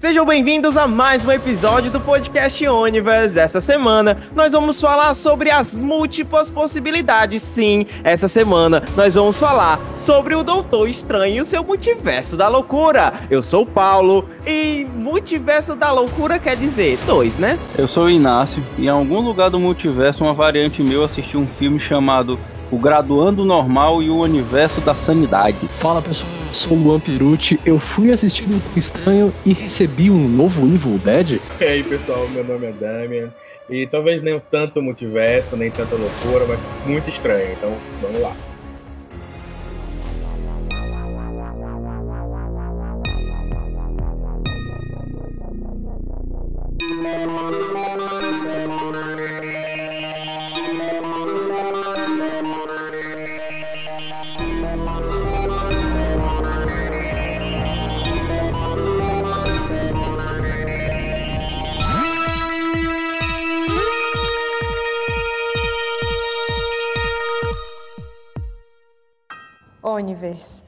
Sejam bem-vindos a mais um episódio do podcast Universe. Essa semana nós vamos falar sobre as múltiplas possibilidades. Sim, essa semana nós vamos falar sobre o Doutor Estranho e o seu multiverso da loucura. Eu sou o Paulo e multiverso da loucura quer dizer dois, né? Eu sou o Inácio e em algum lugar do multiverso uma variante meu assistiu um filme chamado o Graduando Normal e o Universo da Sanidade. Fala pessoal, eu sou o Luan Perucci, eu fui assistir Doutor Estranho e recebi um novo Evil Dead. E aí pessoal, meu nome é Damian, e talvez nem tanto multiverso, nem tanta loucura, mas muito estranho, então vamos lá. Universe.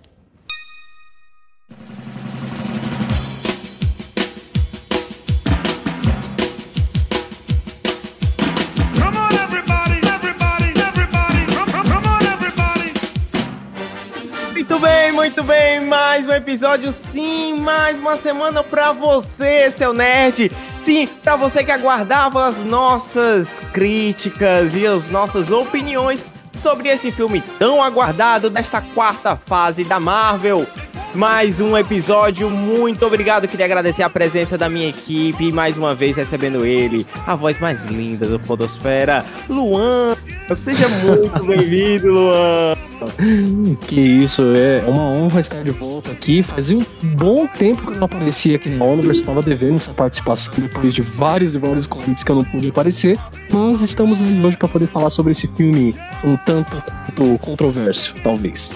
Muito bem, muito bem, mais um episódio, sim, mais uma semana pra você, seu nerd. Sim, pra você que aguardava as nossas críticas e as nossas opiniões sobre esse filme tão aguardado desta quarta fase da Marvel. Mais um episódio, muito obrigado. Queria agradecer a presença da minha equipe mais uma vez recebendo ele, a voz mais linda do Podosfera, Luan. Seja muito bem-vindo, Luan. Que isso, é uma honra estar de volta aqui. Fazia um bom tempo que eu não aparecia aqui na Universe, estava devendo essa participação depois de vários e vários convites que eu não pude aparecer. Mas estamos hoje para poder falar sobre esse filme um tanto quanto controverso, talvez.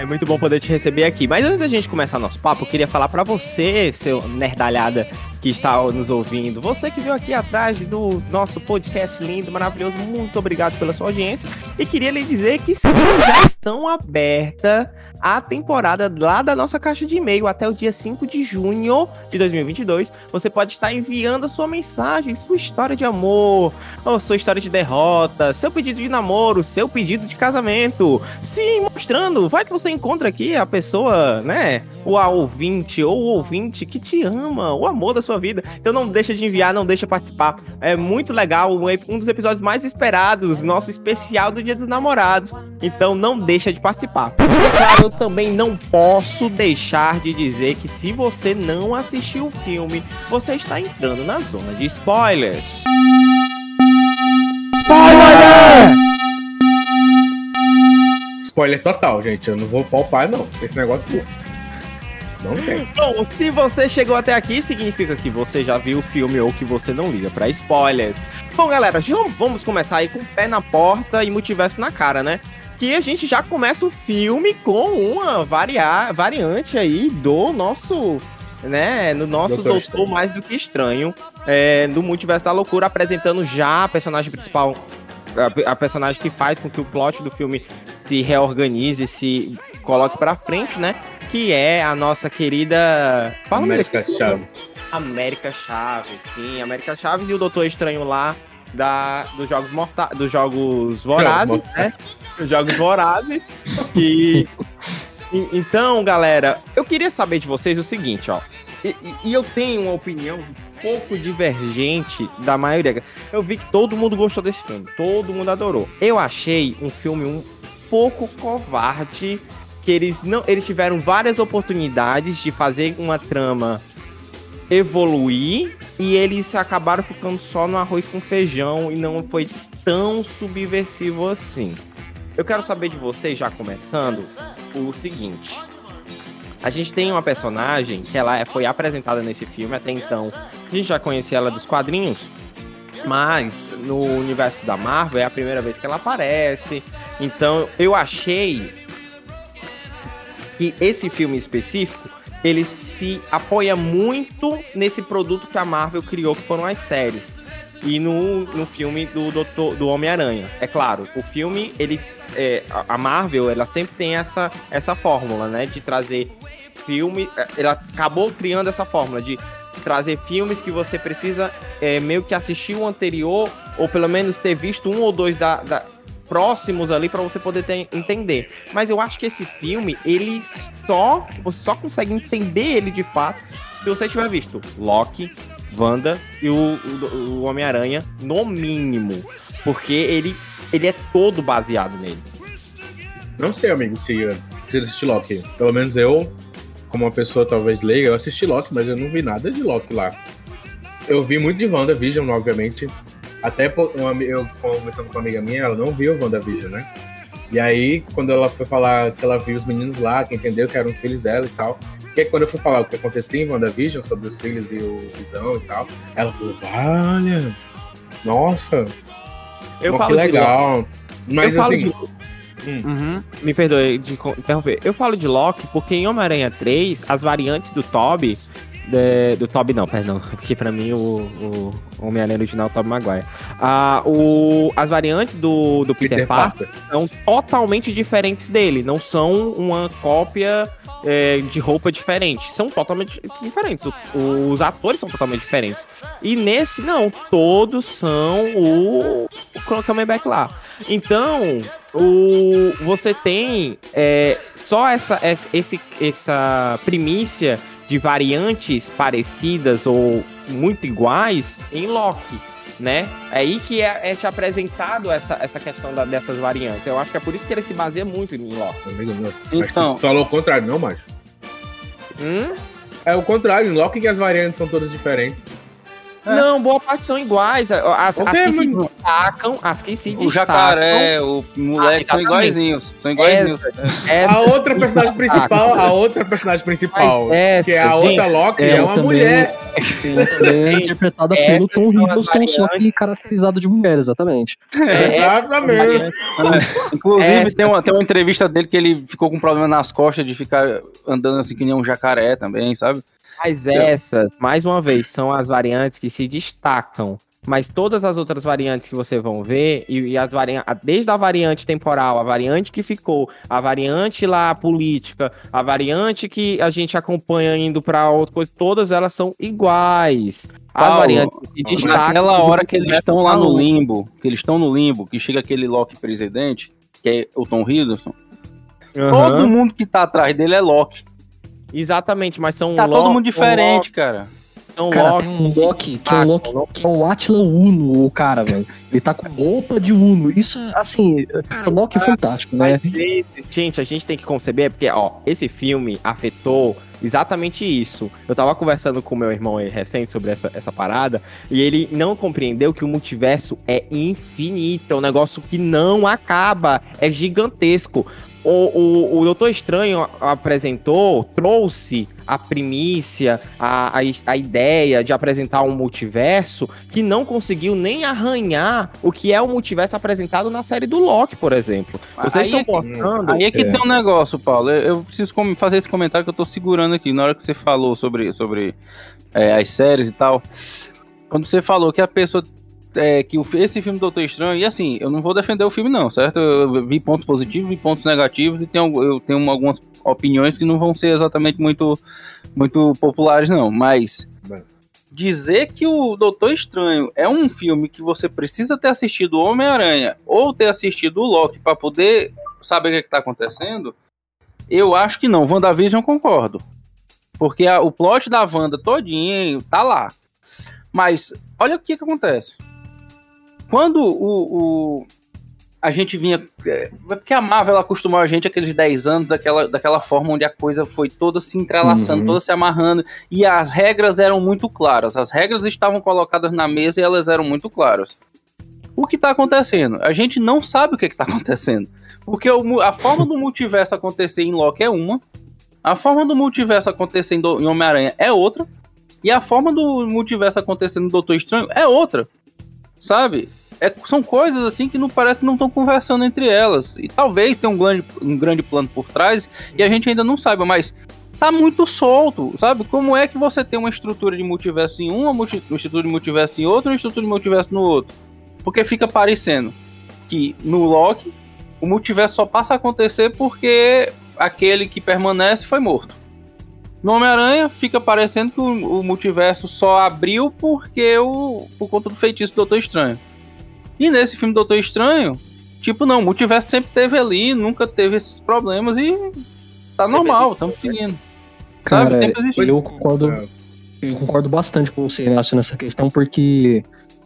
É muito bom poder te receber aqui. Mas antes da gente começar nosso papo, eu queria falar para você, seu nerdalhada que está nos ouvindo, você que veio aqui atrás do nosso podcast lindo, maravilhoso, muito obrigado pela sua audiência. E queria lhe dizer que sim, já estão abertas a temporada lá da nossa caixa de e-mail até o dia 5 de junho de 2022. Você pode estar enviando a sua mensagem, sua história de amor, ou sua história de derrota, seu pedido de namoro, seu pedido de casamento. Sim, mostrando. Vai que você encontra aqui a pessoa, né? O ouvinte ou o ouvinte que te ama, o amor da sua vida. Então não deixa de enviar, não deixa de participar. É muito legal, um dos episódios mais esperados, nosso especial do Dia dos Namorados. Então não deixa de participar. E, claro, eu também não posso deixar de dizer que se você não assistiu o filme, você está entrando na zona de spoilers. Spoiler! Spoiler total, gente. Eu não vou palpar, não. Esse negócio. Não tem. Bom, se você chegou até aqui, significa que você já viu o filme ou que você não liga para spoilers. Bom, galera, já vamos começar aí com o pé na porta e multiverso na cara, né? Que a gente já começa o filme com uma varia variante aí do nosso né, no nosso Doutor, Doutor Mais do que Estranho, é, do Multiverso da Loucura, apresentando já a personagem principal, a, a, personagem que faz com que o plot do filme se reorganize, se coloque pra frente, né? Que é a nossa querida. Fala América Chaves. América Chaves, sim, América Chaves e o Doutor Estranho lá da, dos jogos mortais, dos jogos vorazes, né? Dos jogos vorazes. que então, galera, eu queria saber de vocês o seguinte, ó. E, e, eu tenho uma opinião um pouco divergente da maioria. Eu vi que todo mundo gostou desse filme, todo mundo adorou. Eu achei um filme um pouco covarde, que eles não, eles tiveram várias oportunidades de fazer uma trama evoluir e eles acabaram ficando só no arroz com feijão e não foi tão subversivo assim. Eu quero saber de vocês, já começando, o seguinte. A gente tem uma personagem que ela foi apresentada nesse filme até então. A gente já conhecia ela dos quadrinhos, mas no universo da Marvel é a primeira vez que ela aparece. Então eu achei que esse filme específico ele se apoia muito nesse produto que a Marvel criou, que foram as séries. E no, no filme do Doutor, do Homem-Aranha. É claro, o filme, ele. É, a Marvel, ela sempre tem essa, essa fórmula, né? De trazer filme. É, ela acabou criando essa fórmula de trazer filmes que você precisa é, meio que assistir o anterior, ou pelo menos ter visto um ou dois da, da próximos ali para você poder ter, entender. Mas eu acho que esse filme, ele só. Você só consegue entender ele de fato se você tiver visto Loki, Wanda e o, o, o Homem-Aranha, no mínimo. Porque ele, ele é todo baseado nele. Não sei, amigo, se você assistir Loki. Pelo menos eu, como uma pessoa talvez leiga, eu assisti Loki, mas eu não vi nada de Loki lá. Eu vi muito de WandaVision, obviamente. Até eu conversando com uma amiga minha, ela não viu WandaVision, né? E aí, quando ela foi falar que ela viu os meninos lá, que entendeu que eram filhos dela e tal, que quando eu fui falar o que acontecia em WandaVision sobre os filhos e o Visão e tal, ela falou, olha, nossa, eu que legal. Mas eu assim. De... Hum. Uhum. Me perdoe de interromper. Eu falo de Loki porque em Homem-Aranha 3, as variantes do Toby. De, do Toby não, perdão. Porque pra mim o, o Homem-Aranha original é o Toby Maguire. Ah, o, as variantes do, do Peter, Peter Parker, Parker são totalmente diferentes dele. Não são uma cópia é, de roupa diferente. São totalmente diferentes. O, os atores são totalmente diferentes. E nesse, não. Todos são o, o Camelback lá. Então, o, você tem é, só essa, esse, essa primícia de variantes parecidas ou muito iguais em Loki né? É aí que é, é te apresentado essa, essa questão da, dessas variantes. Eu acho que é por isso que ele se baseia muito em Loki. Então, falou o contrário, não, macho? Hum? É o contrário, em Loki que as variantes são todas diferentes. É. Não, boa parte são iguais. As, as que se destacam, as que se destacam. O jacaré, o moleque ah, são iguaizinhos. São iguaizinhos. Essa, essa a outra personagem principal, a outra personagem principal, essa, que é a outra Loki, é, é uma também, mulher. é interpretada pelo Tom Hiddleston, só que caracterizado de mulher, exatamente. É, exatamente. É, inclusive, tem uma, tem uma entrevista dele que ele ficou com um problema nas costas de ficar andando assim que nem um jacaré também, sabe? Mas essas, mais uma vez, são as variantes que se destacam. Mas todas as outras variantes que você vão ver, e, e as variantes, desde a variante temporal, a variante que ficou, a variante lá política, a variante que a gente acompanha indo para outra coisa, todas elas são iguais. As Paulo, variantes que destacam. Naquela hora que eles estão lá no limbo, que eles estão no limbo, que chega aquele Loki presidente, que é o Tom Hiddleston, uhum. todo mundo que tá atrás dele é Loki. Exatamente, mas são Tá Loki, todo mundo diferente, Loki, cara. São cara, Loki, tem um Loki que é, um Loki, que é o Atlan Uno, o cara, velho. Ele tá com roupa de Uno. Isso, assim, cara, o Loki é fantástico, né? Gente, a gente tem que conceber, porque, ó, esse filme afetou exatamente isso. Eu tava conversando com meu irmão aí recente sobre essa, essa parada, e ele não compreendeu que o multiverso é infinito, é um negócio que não acaba, é gigantesco o, o, o Doutor Estranho apresentou, trouxe a primícia, a, a, a, ideia de apresentar um multiverso que não conseguiu nem arranhar o que é o multiverso apresentado na série do Loki, por exemplo. Vocês estão mostrando. Aí é que é. tem um negócio, Paulo. Eu, eu, preciso fazer esse comentário que eu tô segurando aqui. Na hora que você falou sobre, sobre é, as séries e tal. Quando você falou que a pessoa é, que o, esse filme Doutor Estranho, e assim, eu não vou defender o filme, não, certo? Eu vi pontos positivos, vi pontos negativos, e tenho, eu tenho algumas opiniões que não vão ser exatamente muito, muito populares, não, mas. Dizer que o Doutor Estranho é um filme que você precisa ter assistido Homem-Aranha ou ter assistido o Loki para poder saber o que, é está acontecendo, eu acho que não. WandaVision concordo. Porque a, o plot da Wanda todinho tá lá. Mas olha o que, que acontece. Quando o, o a gente vinha. É, porque a Marvel acostumou a gente aqueles 10 anos daquela, daquela forma onde a coisa foi toda se entrelaçando, uhum. toda se amarrando, e as regras eram muito claras. As regras estavam colocadas na mesa e elas eram muito claras. O que está acontecendo? A gente não sabe o que está acontecendo. Porque o, a forma do multiverso acontecer em Loki é uma, a forma do multiverso acontecer em, em Homem-Aranha é outra, e a forma do multiverso acontecer no Doutor Estranho é outra. Sabe? É, são coisas assim que não parece não estão conversando entre elas. E talvez tenha um grande, um grande plano por trás e a gente ainda não saiba, mas tá muito solto, sabe? Como é que você tem uma estrutura de multiverso em um, uma, estrutura de multiverso em outro, uma estrutura de multiverso no outro? Porque fica parecendo que no Loki o multiverso só passa a acontecer porque aquele que permanece foi morto. No Homem-Aranha fica parecendo que o, o, multiverso só abriu porque o por conta do feitiço do Doutor Estranho. E nesse filme Doutor Estranho, tipo, não, o multiverso sempre teve ali, nunca teve esses problemas e tá sempre normal, estamos seguindo. Cara, Sabe? Sempre existiu. Eu concordo, eu concordo bastante com você, Inácio, nessa questão, porque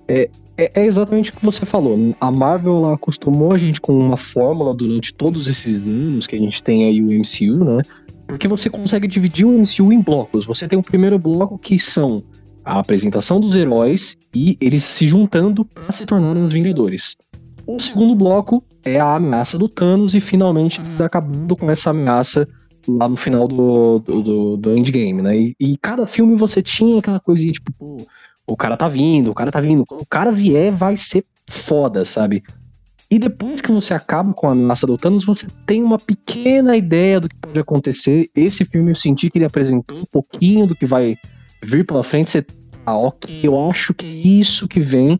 é, é, é, exatamente o que você falou. A Marvel acostumou a gente com uma fórmula durante todos esses anos que a gente tem aí o MCU, né? Porque você consegue dividir o MCU em blocos. Você tem o primeiro bloco que são a apresentação dos heróis e eles se juntando para se tornarem os Vingadores. O segundo bloco é a ameaça do Thanos e finalmente acabando com essa ameaça lá no final do, do, do, do endgame, né? E, e, cada filme você tinha aquela coisinha tipo, pô, o cara tá vindo, o cara tá vindo. Quando o cara vier, vai ser foda, sabe? E depois que você acaba com a ameaça do Thanos, você tem uma pequena ideia do que pode acontecer. Esse filme eu senti que ele apresentou um pouquinho do que vai vir pela frente. Você, ah, ok, eu acho que é isso que vem,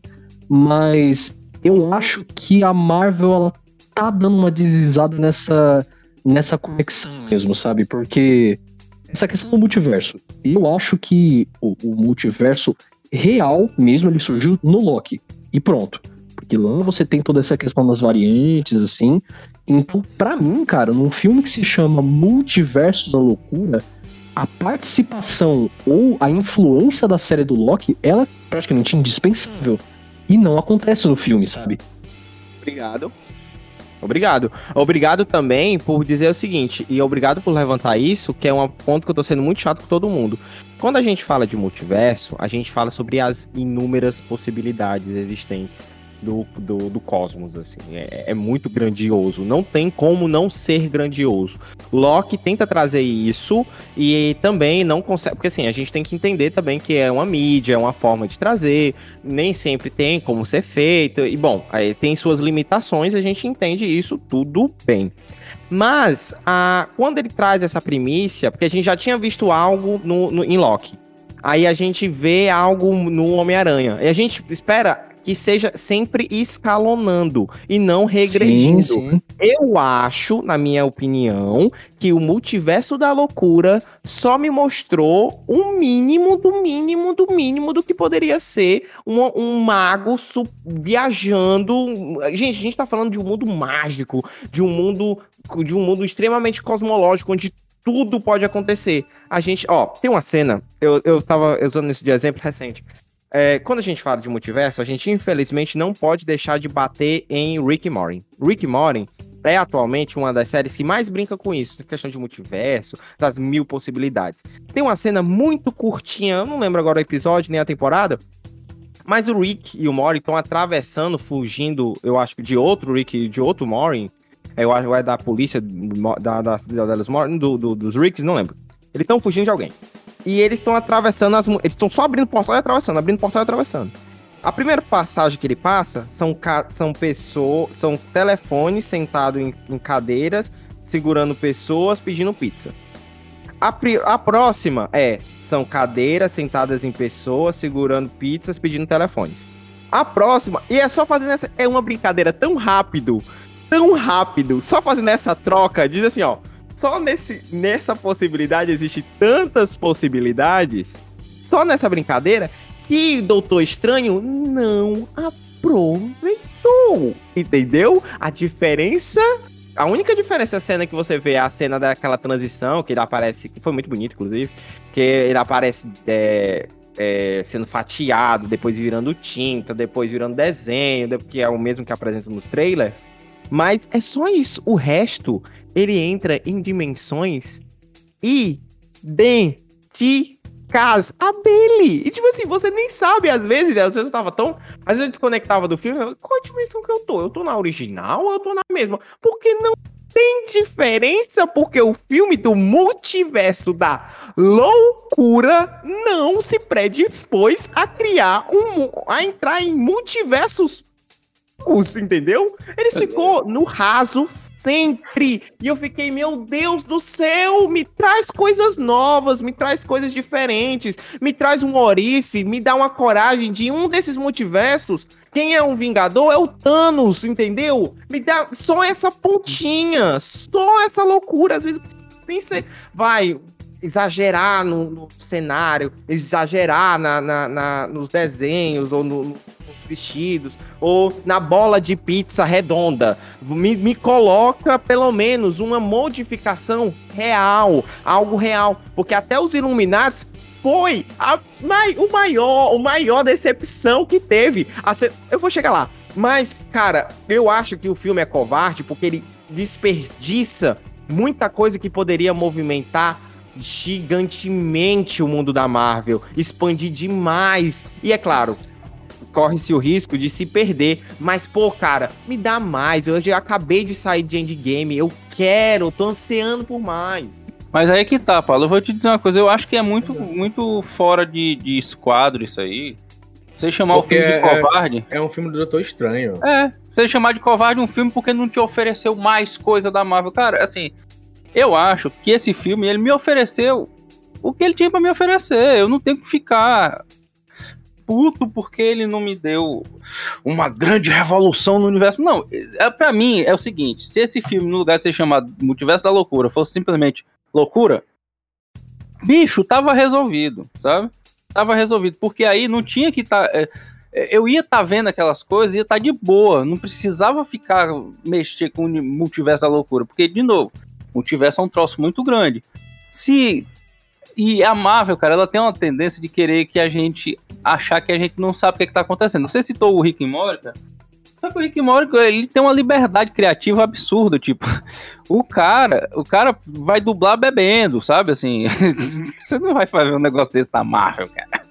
mas eu acho que a Marvel ela tá dando uma deslizada nessa nessa conexão mesmo, sabe? Porque essa questão do multiverso, eu acho que o, o multiverso real mesmo ele surgiu no Loki e pronto. Porque lá você tem toda essa questão das variantes, assim. Então, para mim, cara, num filme que se chama Multiverso da Loucura, a participação ou a influência da série do Loki, ela é praticamente indispensável. E não acontece no filme, sabe? Obrigado. Obrigado. Obrigado também por dizer o seguinte, e obrigado por levantar isso, que é um ponto que eu tô sendo muito chato com todo mundo. Quando a gente fala de multiverso, a gente fala sobre as inúmeras possibilidades existentes do, do, do cosmos, assim. É, é, muito grandioso. Não tem como não ser grandioso. Loki tenta trazer isso e também não consegue. Porque assim, a gente tem que entender também que é uma mídia, é uma forma de trazer. Nem sempre tem como ser feito. E bom, aí tem suas limitações, a gente entende isso tudo bem. Mas, a, quando ele traz essa primícia, porque a gente já tinha visto algo no, no em Loki. Aí a gente vê algo no Homem-Aranha. E a gente espera que seja sempre escalonando e não regredindo. Sim, sim. Eu acho, na minha opinião, que o multiverso da loucura só me mostrou um mínimo do mínimo do mínimo do que poderia ser um, um mago viajando. Gente, a gente tá falando de um mundo mágico, de um mundo de um mundo extremamente cosmológico onde tudo pode acontecer. A gente, ó, tem uma cena, eu, eu tava usando isso de exemplo recente. É, quando a gente fala de multiverso, a gente infelizmente não pode deixar de bater em Rick Morty. Rick Morty é atualmente uma das séries que mais brinca com isso, questão de multiverso, das mil possibilidades. Tem uma cena muito curtinha, eu não lembro agora o episódio nem a temporada, mas o Rick e o Morty estão atravessando, fugindo, eu acho que de outro Rick, de outro Morty, eu acho que é da polícia, da, da, da, da do, do, dos Ricks, não lembro. Eles estão fugindo de alguém. E eles estão atravessando as. Eles estão só abrindo portal e atravessando, abrindo portal e atravessando. A primeira passagem que ele passa são, são pessoas. São telefones sentados em, em cadeiras, segurando pessoas, pedindo pizza. A, a próxima é. São cadeiras sentadas em pessoas, segurando pizzas, pedindo telefones. A próxima, e é só fazendo essa. É uma brincadeira tão rápido, tão rápido, só fazendo essa troca, diz assim, ó só nesse, nessa possibilidade existe tantas possibilidades, só nessa brincadeira, que Doutor Estranho não aproveitou. Entendeu? A diferença. A única diferença é a cena que você vê é a cena daquela transição, que ele aparece, que foi muito bonito, inclusive, que ele aparece é, é, sendo fatiado, depois virando tinta, depois virando desenho, que é o mesmo que apresenta no trailer. Mas é só isso. O resto ele entra em dimensões idênticas a dele. E tipo assim, você nem sabe, às vezes, às vezes eu tava tão. Às vezes eu desconectava do filme, qual a dimensão que eu tô? Eu tô na original ou eu tô na mesma? Porque não tem diferença, porque o filme do multiverso da loucura não se predispôs a criar um. a entrar em multiversos entendeu? Ele ficou no raso sempre. E eu fiquei, meu Deus do céu, me traz coisas novas, me traz coisas diferentes, me traz um orife, me dá uma coragem de um desses multiversos. Quem é um Vingador é o Thanos, entendeu? Me dá só essa pontinha, só essa loucura. Às vezes, tem ser. Vai, exagerar no, no cenário, exagerar na, na, na, nos desenhos ou no, nos vestidos, ou na bola de pizza redonda. Me, me coloca pelo menos uma modificação real, algo real. Porque até os Illuminati foi a, o maior, o maior decepção que teve. Eu vou chegar lá. Mas, cara, eu acho que o filme é covarde porque ele desperdiça muita coisa que poderia movimentar gigantemente o mundo da Marvel, expandir demais. E é claro, corre-se o risco de se perder, mas pô, cara, me dá mais. Eu já acabei de sair de Endgame, eu quero, tô ansiando por mais. Mas aí que tá, Paulo, eu vou te dizer uma coisa, eu acho que é muito, muito fora de, de esquadro isso aí. Você chamar porque o filme de é, covarde. É, é um filme do Doutor Estranho. É, você chamar de covarde um filme porque não te ofereceu mais coisa da Marvel. Cara, assim, eu acho que esse filme ele me ofereceu o que ele tinha para me oferecer. Eu não tenho que ficar puto porque ele não me deu uma grande revolução no universo. Não, é, para mim é o seguinte: se esse filme, no lugar de ser chamado Multiverso da Loucura, fosse simplesmente loucura, bicho, tava resolvido, sabe? Tava resolvido, porque aí não tinha que estar. Tá, é, é, eu ia estar tá vendo aquelas coisas, ia estar tá de boa, não precisava ficar mexer com o multiverso da loucura, porque, de novo, multiverso é um troço muito grande. Se. E a Marvel, cara, ela tem uma tendência de querer que a gente achar que a gente não sabe o que, é que tá acontecendo. Você citou o Rick and Morty, cara? Só que o Rick Morty, ele tem uma liberdade criativa absurda, tipo, o cara, o cara vai dublar bebendo, sabe, assim, você não vai fazer um negócio desse na Marvel, cara.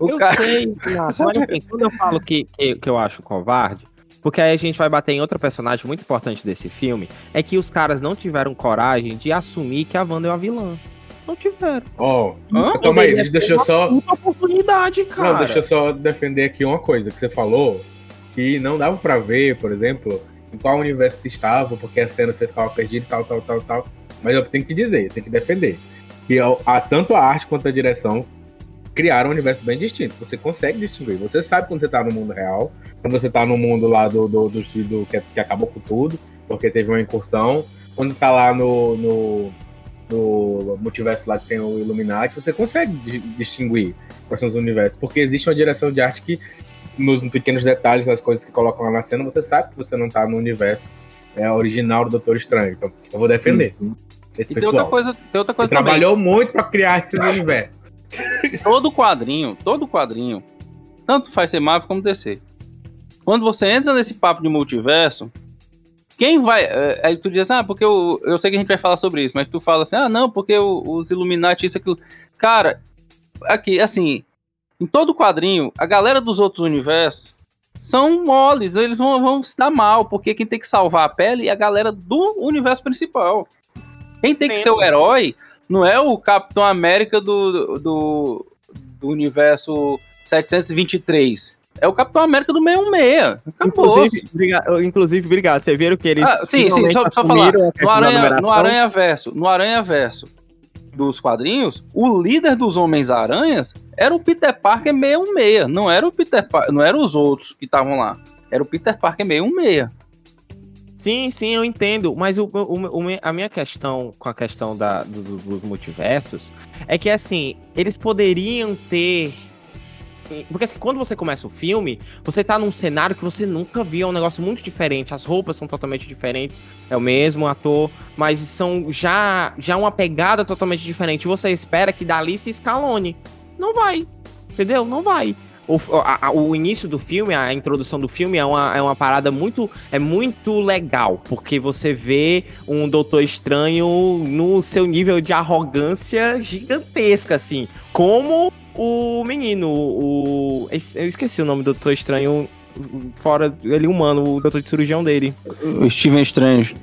O eu cara... sei, mas assim, quando eu falo que, que, que eu acho covarde, porque aí a gente vai bater em outro personagem muito importante desse filme, é que os caras não tiveram coragem de assumir que a Wanda é uma vilã. Não tiveram. Ó, oh, calma aí, deixa eu só. Uma oportunidade, cara. Não, deixa eu só defender aqui uma coisa que você falou que não dava para ver, por exemplo, em qual universo se estava, porque a cena você ficava perdido tal, tal, tal, tal. Mas eu tenho que dizer, eu tenho que defender. Que a, tanto a arte quanto a direção criaram um universo bem distintos. Você consegue distinguir. Você sabe quando você tá no mundo real, quando você tá no mundo lá do, do, do, do que, que, acabou com tudo, porque teve uma incursão. Quando tá lá no, no, no multiverso lá que tem o Illuminati, você consegue distinguir quais são os universos. Porque existe uma direção de arte que nos pequenos detalhes das coisas que colocam lá na cena, você sabe que você não tá no universo é, original do Doutor Estranho. Então, eu vou defender uhum. esse e pessoal. Tem outra coisa, tem outra coisa trabalhou muito para criar esses universos. Todo quadrinho, todo quadrinho, tanto faz ser Marvel como DC. Quando você entra nesse papo de multiverso, quem vai. É, aí tu diz, ah, porque eu, eu sei que a gente vai falar sobre isso, mas tu fala assim, ah, não, porque os Illuminati, isso, aquilo. Cara, aqui, assim, em todo quadrinho, a galera dos outros universos são moles, eles vão, vão se dar mal, porque quem tem que salvar a pele é a galera do universo principal. Quem tem que ser o herói não é o Capitão América do, do, do universo 723. É o Capitão América do 616. Acabou. Inclusive, obrigado, inclusive, obrigado. Vocês viram que eles. Ah, sim, sim, só, só falar. No Aranha, no Aranha Verso, no Aranha Verso, dos quadrinhos, o líder dos Homens-Aranhas era o Peter Parker 616, não era o Peter Parker, não eram os outros que estavam lá. Era o Peter Parker 616. Sim, sim, eu entendo, mas o, o, o, a minha questão com a questão da, do, dos multiversos é que, assim, eles poderiam ter porque assim, quando você começa o filme, você tá num cenário que você nunca viu, é um negócio muito diferente. As roupas são totalmente diferentes, é o mesmo ator, mas são já, já uma pegada totalmente diferente. Você espera que dali se escalone. Não vai, entendeu? Não vai. O, a, o início do filme, a introdução do filme é uma, é uma parada muito é muito legal, porque você vê um Doutor Estranho no seu nível de arrogância gigantesca, assim. Como o menino, o. Eu esqueci o nome do Doutor Estranho, fora ele humano, o doutor de cirurgião dele. O Steven Strange.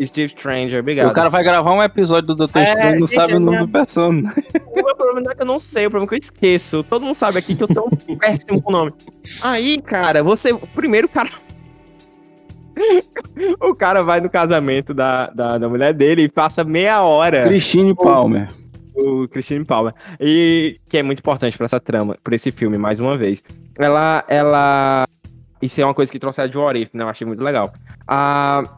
Steve Stranger, obrigado. O cara vai gravar um episódio do Doutor é, Estranho e não sabe o nome minha... do personagem. O meu problema não é que eu não sei, o problema é que eu esqueço. Todo mundo sabe aqui que eu tô péssimo com o nome. Aí, cara, você. Primeiro, cara. o cara vai no casamento da, da, da mulher dele e passa meia hora. Christine Palmer o Christine Palmer. E que é muito importante para essa trama, para esse filme, mais uma vez. Ela, ela. Isso é uma coisa que trouxe a de What If, né? Eu achei muito legal.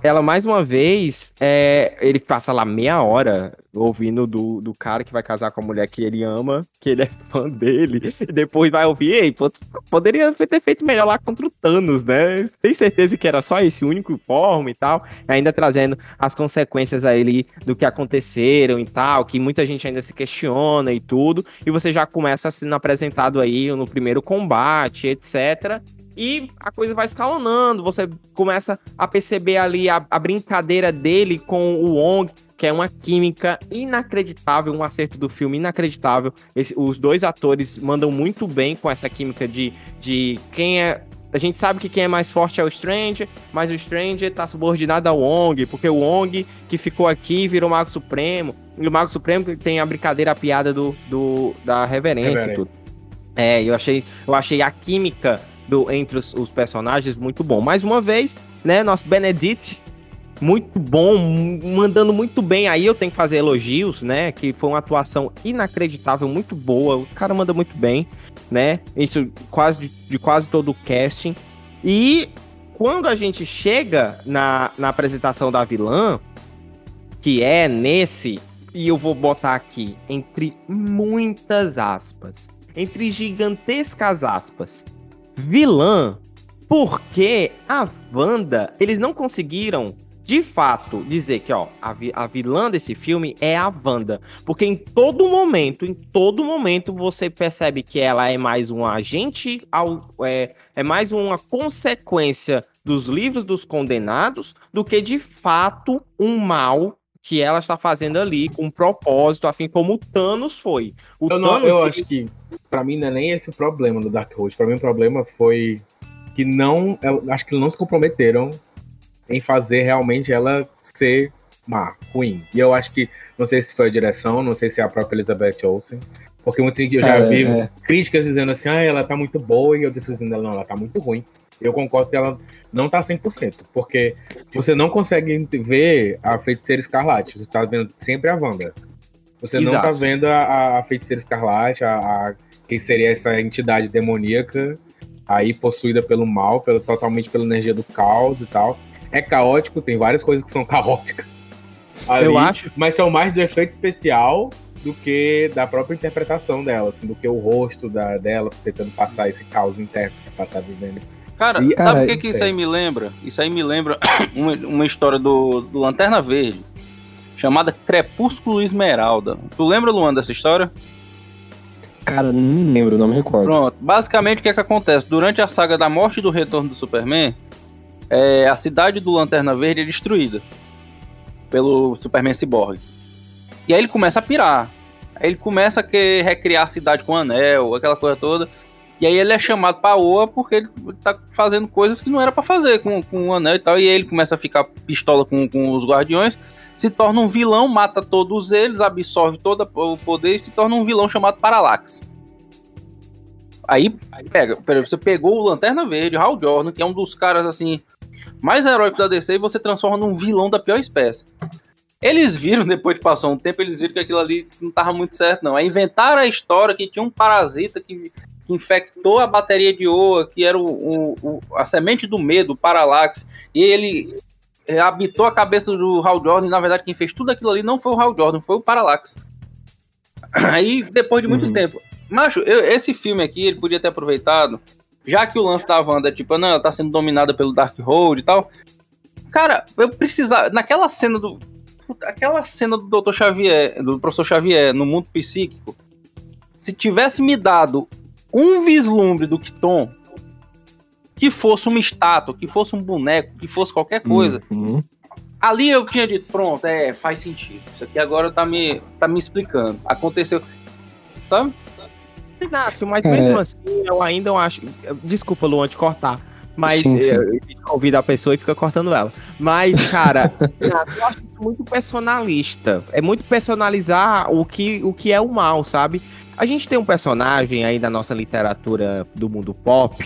Ela mais uma vez, é, ele passa lá meia hora ouvindo do, do cara que vai casar com a mulher que ele ama, que ele é fã dele, e depois vai ouvir, ei, poderia ter feito melhor lá contra o Thanos, né? Tem certeza que era só esse único forma e tal, ainda trazendo as consequências a ele do que aconteceram e tal, que muita gente ainda se questiona e tudo, e você já começa sendo apresentado aí no primeiro combate, etc. E a coisa vai escalonando, você começa a perceber ali a, a brincadeira dele com o Wong, que é uma química inacreditável, um acerto do filme inacreditável. Esse, os dois atores mandam muito bem com essa química de, de quem é. A gente sabe que quem é mais forte é o Strange, mas o Strange tá subordinado ao Wong, porque o Wong que ficou aqui virou Mago Supremo, e o Mago Supremo tem a brincadeira, a piada do, do da reverência, reverência. É, eu achei, eu achei a química do, entre os, os, personagens muito bom. Mais uma vez, né, nosso Benedict, muito bom, mandando muito bem. Aí eu tenho que fazer elogios, né, que foi uma atuação inacreditável, muito boa. O cara manda muito bem, né? Isso quase de, de quase todo o casting. E quando a gente chega na, na apresentação da vilã, que é nesse, e eu vou botar aqui entre muitas aspas, entre gigantescas aspas, vilã, porque a Wanda, eles não conseguiram de fato dizer que ó, a, vi a vilã desse filme é a Wanda, porque em todo momento, em todo momento você percebe que ela é mais um agente, ao, é, é mais uma consequência dos livros dos condenados do que de fato um mal que ela está fazendo ali com um propósito, afim como o Thanos foi. O eu, não, eu acho que para mim não é nem esse o problema do Dark Horse. Para mim o problema foi que não, acho que não se comprometeram em fazer realmente ela ser má, ruim. E eu acho que não sei se foi a direção, não sei se é a própria Elizabeth Olsen, porque gente eu já é, vi é. críticas dizendo assim: "Ah, ela tá muito boa", e eu disse assim: "Não, ela tá muito ruim" eu concordo que ela não tá 100%, porque você não consegue ver a Feiticeira Escarlate, você tá vendo sempre a Wanda. Você Exato. não tá vendo a, a Feiticeira Escarlate, a, a, quem seria essa entidade demoníaca aí possuída pelo mal, pelo, totalmente pela energia do caos e tal. É caótico, tem várias coisas que são caóticas. Ali, eu acho. Mas são mais do efeito especial do que da própria interpretação dela, assim, do que o rosto da, dela tentando passar esse caos interno que ela tá vivendo. Cara, e, sabe o que, que isso aí me lembra? Isso aí me lembra uma, uma história do, do Lanterna Verde, chamada Crepúsculo Esmeralda. Tu lembra, Luan, dessa história? Cara, não me lembro, não me recordo. Pronto, basicamente o que, é que acontece? Durante a saga da morte e do retorno do Superman, é, a cidade do Lanterna Verde é destruída pelo Superman Cyborg. E aí ele começa a pirar. Aí ele começa a querer recriar a cidade com o anel, aquela coisa toda. E aí ele é chamado pra Oa porque ele tá fazendo coisas que não era para fazer com, com o anel e tal. E ele começa a ficar pistola com, com os guardiões, se torna um vilão, mata todos eles, absorve todo o poder e se torna um vilão chamado Parallax. Aí, aí pega, você pegou o Lanterna Verde, Hal Jordan, que é um dos caras assim mais heróicos da DC, e você transforma num vilão da pior espécie. Eles viram, depois de passar um tempo, eles viram que aquilo ali não tava muito certo, não. Aí inventaram a história que tinha um parasita que que infectou a bateria de Oa, que era o, o, o, a semente do medo, o Parallax, e ele habitou a cabeça do Hal Jordan, e na verdade quem fez tudo aquilo ali não foi o Hal Jordan, foi o Parallax. Aí, depois de muito uhum. tempo. Macho, eu, esse filme aqui, ele podia ter aproveitado, já que o lance da Wanda, tipo, não, ela tá sendo dominada pelo Dark Hold e tal. Cara, eu precisava. Naquela cena do. Aquela cena do Dr. Xavier, do professor Xavier no mundo psíquico, se tivesse me dado um vislumbre do Kiton, que fosse uma estátua, que fosse um boneco, que fosse qualquer coisa, uhum. ali eu tinha dito, pronto, é, faz sentido. Isso aqui agora tá me, tá me explicando. Aconteceu, sabe? Inácio, mas mesmo é. assim, eu ainda acho. Desculpa, Luan, te cortar. Mas sim, sim. eu convido a pessoa e fica cortando ela. Mas, cara, eu acho muito personalista. É muito personalizar o que, o que é o mal, sabe? A gente tem um personagem aí da nossa literatura do mundo pop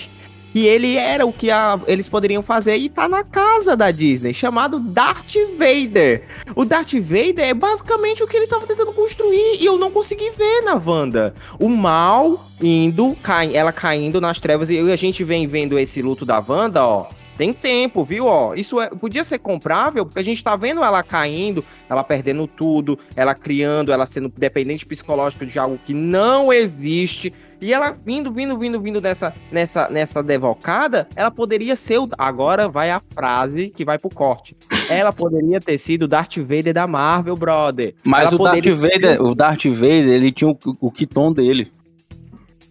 que ele era o que a, eles poderiam fazer e tá na casa da Disney, chamado Darth Vader. O Darth Vader é basicamente o que eles estavam tentando construir e eu não consegui ver na Wanda. O mal indo, cai, ela caindo nas trevas e a gente vem vendo esse luto da Wanda, ó, Tem tempo, viu? Ó, isso é, podia ser comprável, porque a gente tá vendo ela caindo, ela perdendo tudo, ela criando, ela sendo dependente psicológico de algo que não existe. E ela vindo, vindo, vindo, vindo nessa, nessa, nessa devocada, ela poderia ser o. Agora vai a frase que vai pro corte. Ela poderia ter sido o Darth Vader da Marvel, brother. Mas ela o Darth, Vader, o Darth Vader, ele tinha o, o Kiton dele.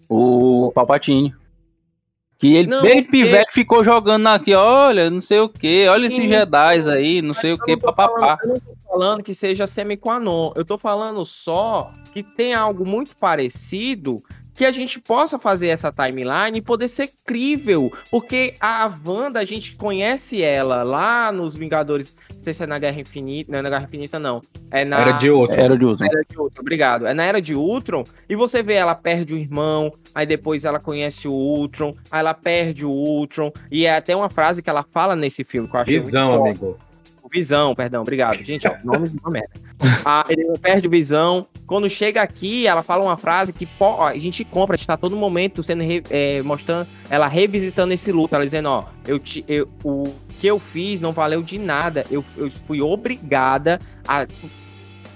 O Palpatine. Que ele, não, bem porque... pivete, ficou jogando aqui, olha, não sei o que, olha esses Jedi aí, não sei o que, papapá. Eu não tô falando que seja semi-qua eu tô falando só que tem algo muito parecido que a gente possa fazer essa timeline e poder ser crível, porque a Wanda, a gente conhece ela lá nos Vingadores, não sei se é na Guerra Infinita, não é na Guerra Infinita não, é na... Era de Ultron. Era de Ultron. Era de Ultron, obrigado. É na Era de Ultron, e você vê ela perde o irmão, aí depois ela conhece o Ultron, aí ela perde o Ultron, e é até uma frase que ela fala nesse filme que eu achei Visão, amigo. Visão, perdão, obrigado. Gente, ó, nome de uma merda. Ah, ele perde visão. Quando chega aqui, ela fala uma frase que ó, a gente compra, a gente tá todo momento sendo é, mostrando ela revisitando esse luto, ela dizendo, ó, eu, te, eu o que eu fiz não valeu de nada. Eu, eu fui obrigada a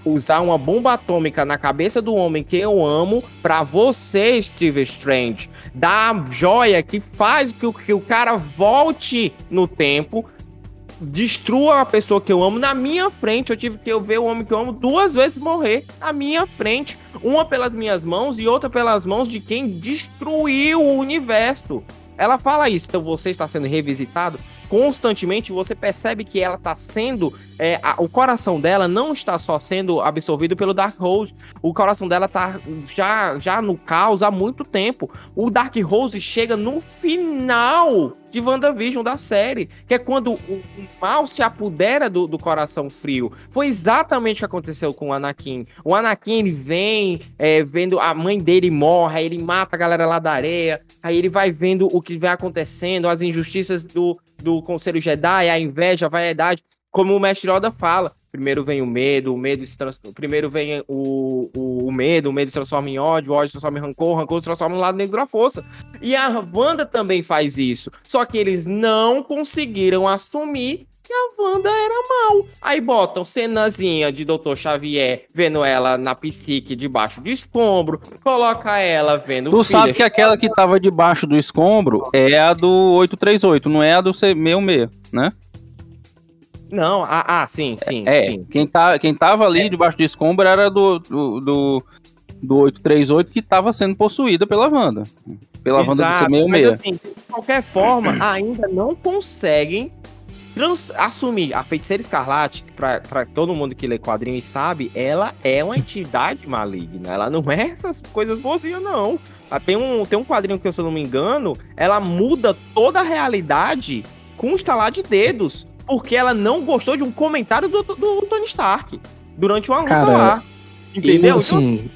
usar uma bomba atômica na cabeça do homem que eu amo para você, Steve Strange. Da joia que faz que o, que o cara volte no tempo destrua a pessoa que eu amo na minha frente. Eu tive que ver o homem que eu amo duas vezes morrer na minha frente. Uma pelas minhas mãos e outra pelas mãos de quem destruiu o universo. Ela fala isso, então você está sendo revisitado constantemente, você percebe que ela está sendo. É, a, o coração dela não está só sendo absorvido pelo Dark Rose. O coração dela está já, já no caos há muito tempo. O Dark Rose chega no final de WandaVision da série, que é quando o, mal se apodera do, do, coração frio. Foi exatamente o que aconteceu com o Anakin. O Anakin ele vem é, vendo a mãe dele morre, aí ele mata a galera lá da areia, aí ele vai vendo o que vai acontecendo, as injustiças do, do Conselho Jedi, a inveja, a vaidade, como o Mestre Yoda fala. Primeiro vem o medo, o medo se trans... primeiro vem o, o, o, medo, o medo se transforma em ódio, o ódio se transforma em rancor, o rancor se transforma no lado negro da força. E a Wanda também faz isso. Só que eles não conseguiram assumir que a Wanda era mal. Aí botam cenazinha de Dr. Xavier vendo ela na psique debaixo do escombro, coloca ela vendo Tu sabe que aquela que tava debaixo do escombro é a do 838, não é a do C66, né? Não, ah, ah sim, sim, é, sim. Quem, tá, quem tava ali é. debaixo do escombro era do, do, do, do 838 que tava sendo possuída pela Wanda. Pela Exato, Wanda do C66. Mas assim, de qualquer forma, ainda não conseguem trans, assumir a feiticeira escarlate, para todo mundo que lê quadrinhos sabe, ela é uma entidade maligna. Ela não é essas coisas boazinhas, não. Ela tem um, tem um quadrinho que, se eu não me engano, ela muda toda a realidade com um estalar de dedos. Porque ela não gostou de um comentário do, do, do Tony Stark durante uma luta Cara, lá. Entendeu? Eu, assim,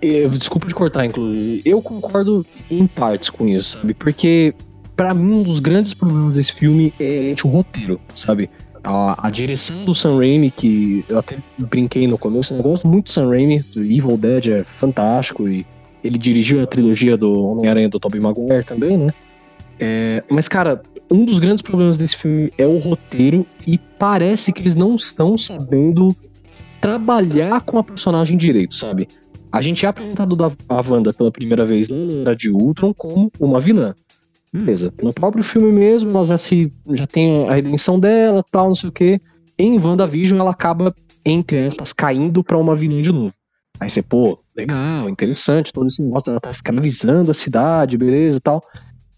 eu, desculpa de cortar, inclusive. Eu concordo em partes com isso, sabe? Porque para mim, um dos grandes problemas desse filme é o roteiro, sabe? A, a, direção do Sam Raimi, que eu até brinquei no começo, eu gosto muito do Sam Raimi, do Evil Dead é fantástico, e ele dirigiu a trilogia do Homem-Aranha do Tobey Maguire também, né? É, mas, cara, um dos grandes problemas desse filme é o roteiro, e parece que eles não estão sabendo trabalhar com a personagem direito, sabe? A gente é apresentado da, a Wanda pela primeira vez na era de Ultron como uma vilã. Beleza. No próprio filme mesmo, ela já se já tem a redenção dela, tal, não sei o quê. Em WandaVision, ela acaba, entre aspas, caindo pra uma vilã de novo. Aí você, pô, legal, interessante, todo esse negócio, ela tá escravizando a cidade, beleza tal.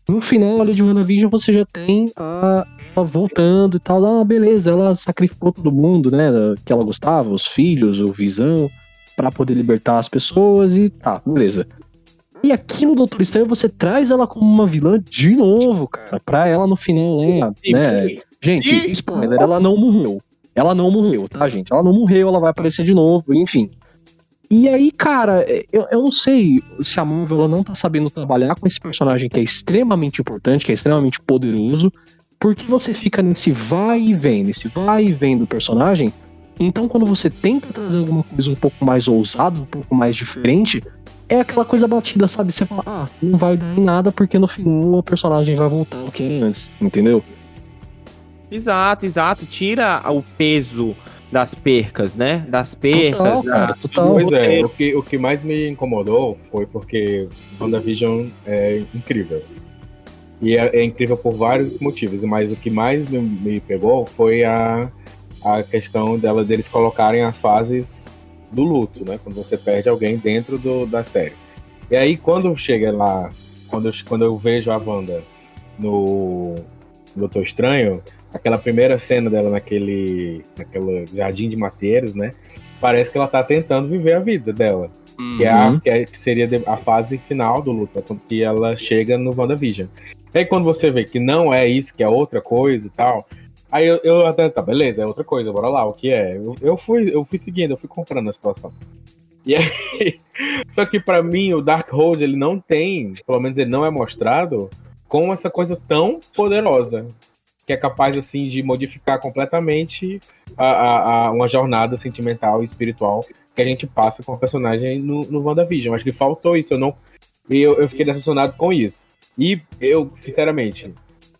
No final ali de WandaVision, você já tem a ela voltando e tal. Ah, beleza, ela sacrificou todo mundo, né? Que ela gostava, os filhos, o Visão, para poder libertar as pessoas e tá, beleza. E aqui no Doutor Estranho você traz ela como uma vilã de novo, cara. Pra ela no final, né? né? Gente, spoiler, ela não morreu. Ela não morreu, tá, gente? Ela não morreu, ela vai aparecer de novo, enfim. E aí, cara, eu, eu não sei se a Marvel não tá sabendo trabalhar com esse personagem que é extremamente importante, que é extremamente poderoso, porque você fica nesse vai e vem, nesse vai e vem do personagem. Então, quando você tenta trazer alguma coisa um pouco mais ousada, um pouco mais diferente, é aquela coisa batida, sabe? Você fala, ah, não vai dar em nada porque no final o personagem vai voltar o que é antes, entendeu? Exato, exato. Tira o peso das percas, né? Das percas. Total, da... cara, total. Pois é, o que, o que mais me incomodou foi porque WandaVision é incrível. E é, é incrível por vários motivos, mas o que mais me, me pegou foi a, a questão dela deles colocarem as fases do luto, né? Quando você perde alguém dentro do, da série. E aí, quando chega lá, quando eu, quando eu vejo a Wanda no Doutor Estranho, aquela primeira cena dela naquele, naquele jardim de macieiros, né? Parece que ela tá tentando viver a vida dela. Uhum. Que, é a, uhum. que, é, que, seria a fase final do luto, é quando que ela chega no WandaVision. E aí quando você vê que não é isso, que é outra coisa e tal, aí eu, eu até, tá, beleza, é outra coisa, bora lá, o que é? Eu, eu, fui, eu fui seguindo, eu fui comprando a situação. E aí, só que para mim o Darkhold, ele não tem, pelo menos ele não é mostrado com essa coisa tão poderosa que é capaz assim de modificar completamente a, a, a, uma jornada sentimental e espiritual que a gente passa com a personagem no, no WandaVision. Acho que faltou isso, eu não. Eu, eu fiquei decepcionado com isso. E eu, sinceramente,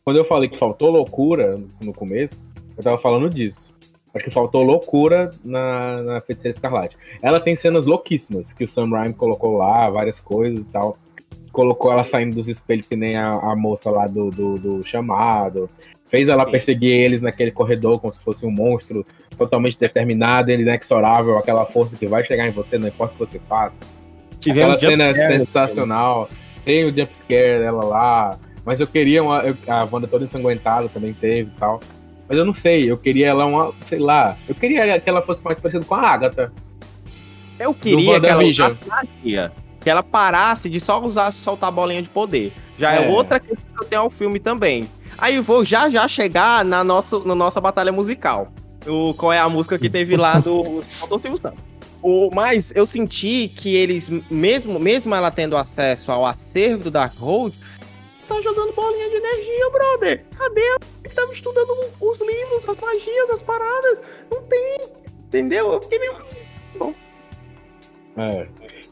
quando eu falei que faltou loucura no começo, eu tava falando disso. Acho que faltou loucura na, na Feiticeira Escarlate. Ela tem cenas louquíssimas que o Sam Raimi colocou lá, várias coisas e tal. Colocou ela saindo dos espelhos que nem a, a moça lá do, do, do chamado fez ela perseguir eles naquele corredor como se fosse um monstro totalmente determinado, inexorável, aquela força que vai chegar em você, não importa o que você faça. Tivemos aquela cena sensacional. Tem o jumpscare dela lá. Mas eu queria uma, a Wanda toda ensanguentada também teve e tal. Mas eu não sei, eu queria ela uma, sei lá, eu queria que ela fosse mais parecida com a Agatha. Eu queria que ela que ela parasse de só usar soltar a bolinha de poder. Já é, é outra questão que eu tenho ao filme também. Aí vou já já chegar na, nossa, na nossa batalha musical. O, qual é a música que teve lá do Faltou Silvio Santos. O, mas eu senti que eles, mesmo, mesmo ela tendo acesso ao acervo do Darkhold, tá jogando bolinha de energia, brother. Cadê que tava estudando os livros, as magias, as paradas? Não tem. Entendeu? Eu fiquei meio. Bom. É.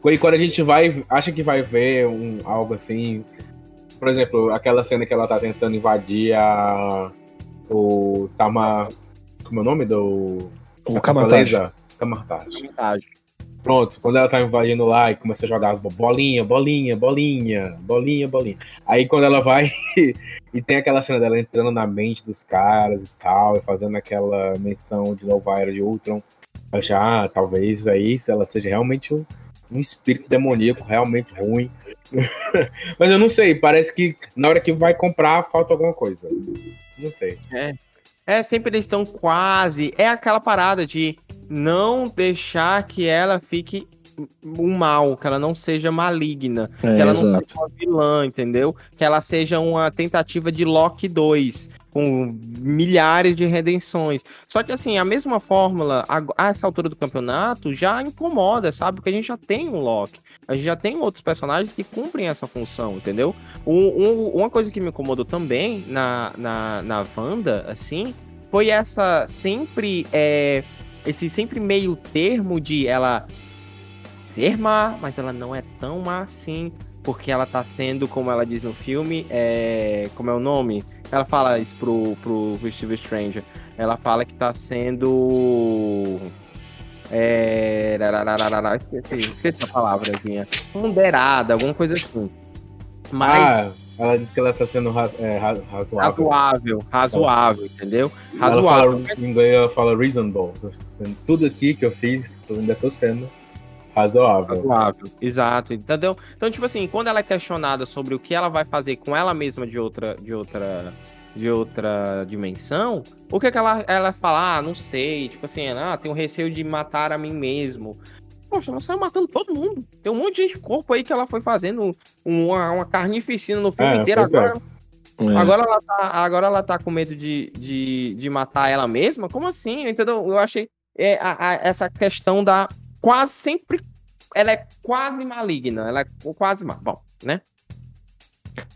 E quando a gente vai, acha que vai ver um, algo assim, por exemplo, aquela cena que ela tá tentando invadir a. O Tama. Como é o nome do. O Camartage. Camartage. Pronto, quando ela tá invadindo lá e começa a jogar bolinha, bolinha, bolinha, bolinha, bolinha. Aí quando ela vai e tem aquela cena dela entrando na mente dos caras e tal, e fazendo aquela menção de Nova Era de Ultron, eu já, ah, talvez aí se ela seja realmente um, um espírito demoníaco realmente ruim. Mas eu não sei, parece que na hora que vai comprar falta alguma coisa. Não sei. É. É, sempre eles estão quase. É aquela parada de não deixar que ela fique um mal, que ela não seja maligna, é, que ela exato. não seja uma vilã, entendeu? Que ela seja uma tentativa de Loki 2, com milhares de redenções. Só que assim, a mesma fórmula, a, essa altura do campeonato, já incomoda, sabe? Porque a gente já tem um Loki a gente já tem outros personagens que cumprem essa função, entendeu? Um, um, uma coisa que me incomodou também na, na, na Wanda, assim, foi essa sempre. É, esse sempre meio termo de ela ser má, mas ela não é tão má assim, porque ela tá sendo, como ela diz no filme, é, como é o nome? Ela fala isso pro, pro Steve Stranger. Ela fala que tá sendo é... Esqueci, esqueci a palavrazinha. Ponderada, alguma coisa assim. Mas. Ah, ela disse que ela está sendo raz, é, razoável. Razoável, razoável, entendeu? Razoável. Ela fala, em inglês ela fala reasonable. Tudo aqui que eu fiz, eu ainda estou sendo razoável. Razoável, exato, entendeu? Então, tipo assim, quando ela é questionada sobre o que ela vai fazer com ela mesma de outra, de outra de outra dimensão, o que é que ela, ela fala? Ah, não sei, tipo assim, ah, tenho receio de matar a mim mesmo. Poxa, ela saiu matando todo mundo. Tem um monte de corpo aí que ela foi fazendo uma, uma carnificina no filme é, inteiro. Agora, é. agora, ela tá, agora ela tá com medo de, de, de matar ela mesma? Como assim? Entendeu? Eu achei é, a, a, essa questão da quase sempre. Ela é quase maligna. Ela é quase má. Bom, né?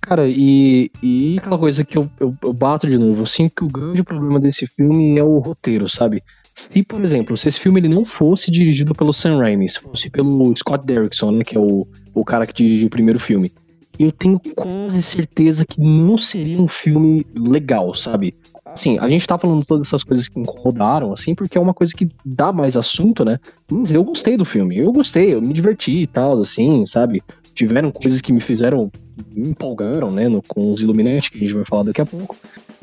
Cara, e, e aquela coisa que eu, eu, eu bato de novo, eu sinto que o grande problema desse filme é o roteiro, sabe? Se, por exemplo, se esse filme ele não fosse dirigido pelo Sam Raimi, se fosse pelo Scott Derrickson, né, que é o o cara que dirigiu o primeiro filme. Eu tenho quase certeza que não seria um filme legal, sabe? Assim, a gente tá falando todas essas coisas que incomodaram, assim, porque é uma coisa que dá mais assunto, né? Mas eu gostei do filme, eu gostei, eu me diverti e tal, assim, sabe? Tiveram coisas que me fizeram, me empolgaram, né? No, com os Illuminati, que a gente vai falar daqui a pouco.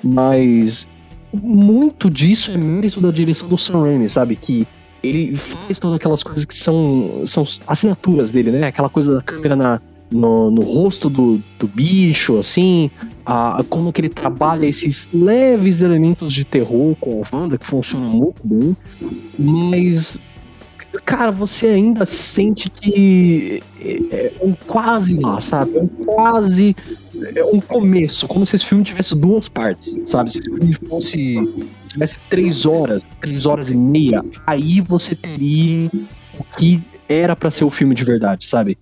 Mas muito disso é mérito da direção do Sam Raimi, sabe? Que ele faz todas aquelas coisas que são, são assinaturas dele, né? Aquela coisa da câmera na, no, no rosto do, do bicho, assim, a, como que ele trabalha esses leves elementos de terror com a Wanda, que funcionam muito bem, mas, cara, você ainda sente que é, é um quase lá, sabe? É um quase é um começo, como se esse filme tivesse duas partes, sabe? Se esse filme fosse tivesse três horas, três horas e meia, aí você teria o que era para ser o filme de verdade, sabe?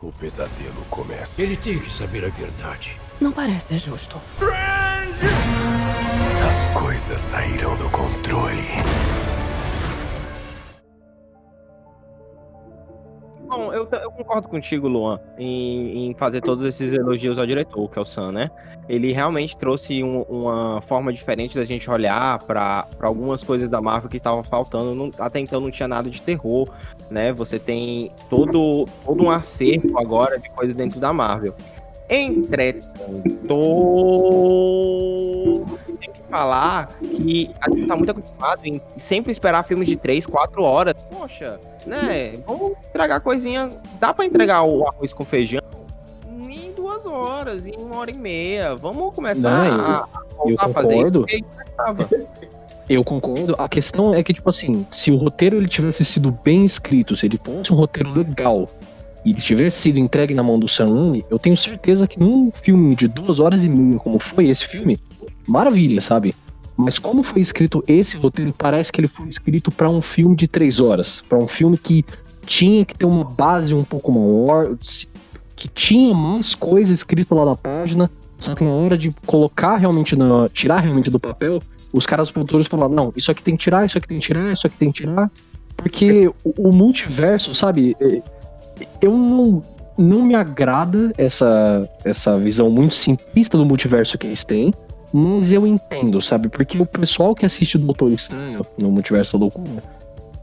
O pesadelo começa. Ele tem que saber a verdade. Não parece justo. As coisas saíram do controle. Bom, eu, eu, concordo contigo, Luan, em, em, fazer todos esses elogios ao diretor, que é o Sam, né? Ele realmente trouxe um, uma forma diferente da gente olhar para algumas coisas da Marvel que estavam faltando. Não, até então não tinha nada de terror, né? Você tem todo, todo um acervo agora de coisas dentro da Marvel. Entretanto, tem que falar que a gente tá muito acostumado em sempre esperar filmes de 3, 4 horas. Poxa, né? Vamos entregar coisinha. Dá para entregar o arroz com feijão em duas horas, em uma hora e meia. Vamos começar Não, a, eu, a fazer Eu concordo. A questão é que, tipo assim, se o roteiro ele tivesse sido bem escrito, se ele fosse um roteiro legal, e ele tivesse sido entregue na mão do Sam Raimi, eu tenho certeza que num filme de duas horas e meia, como foi esse filme, maravilha, sabe? Mas como foi escrito esse roteiro, parece que ele foi escrito para um filme de três horas, para um filme que tinha que ter uma base um pouco maior, que tinha mais coisa escrito lá na página, só que na hora de colocar realmente na, tirar realmente do papel, os caras os produtores falaram, não, isso aqui tem que tirar, isso aqui tem que tirar, isso aqui tem que tirar, porque o, o multiverso, sabe? É, eu não, não me agrada essa, essa visão muito simplista do multiverso que eles têm, mas eu entendo, sabe? Porque o pessoal que assiste o Doutor Estranho no Multiverso da Loucura,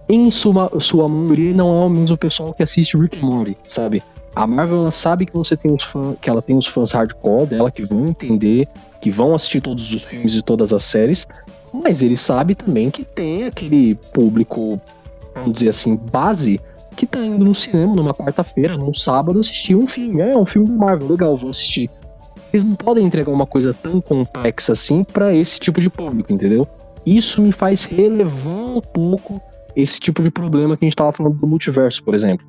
em sua, sua maioria, não é o mesmo pessoal que assiste Rick and Morty, sabe? A Marvel sabe que você tem os fãs, que ela tem os fãs hardcore dela que vão entender, que vão assistir todos os filmes e todas as séries, mas ele sabe também que tem aquele público, vamos dizer assim, base que tá indo no cinema numa quarta-feira, num sábado, assistir um filme. É, um filme do Marvel, legal, vou assistir. Eles não podem entregar uma coisa tão complexa assim para esse tipo de público, entendeu? Isso me faz relevar um pouco esse tipo de problema que a gente tava falando do multiverso, por exemplo.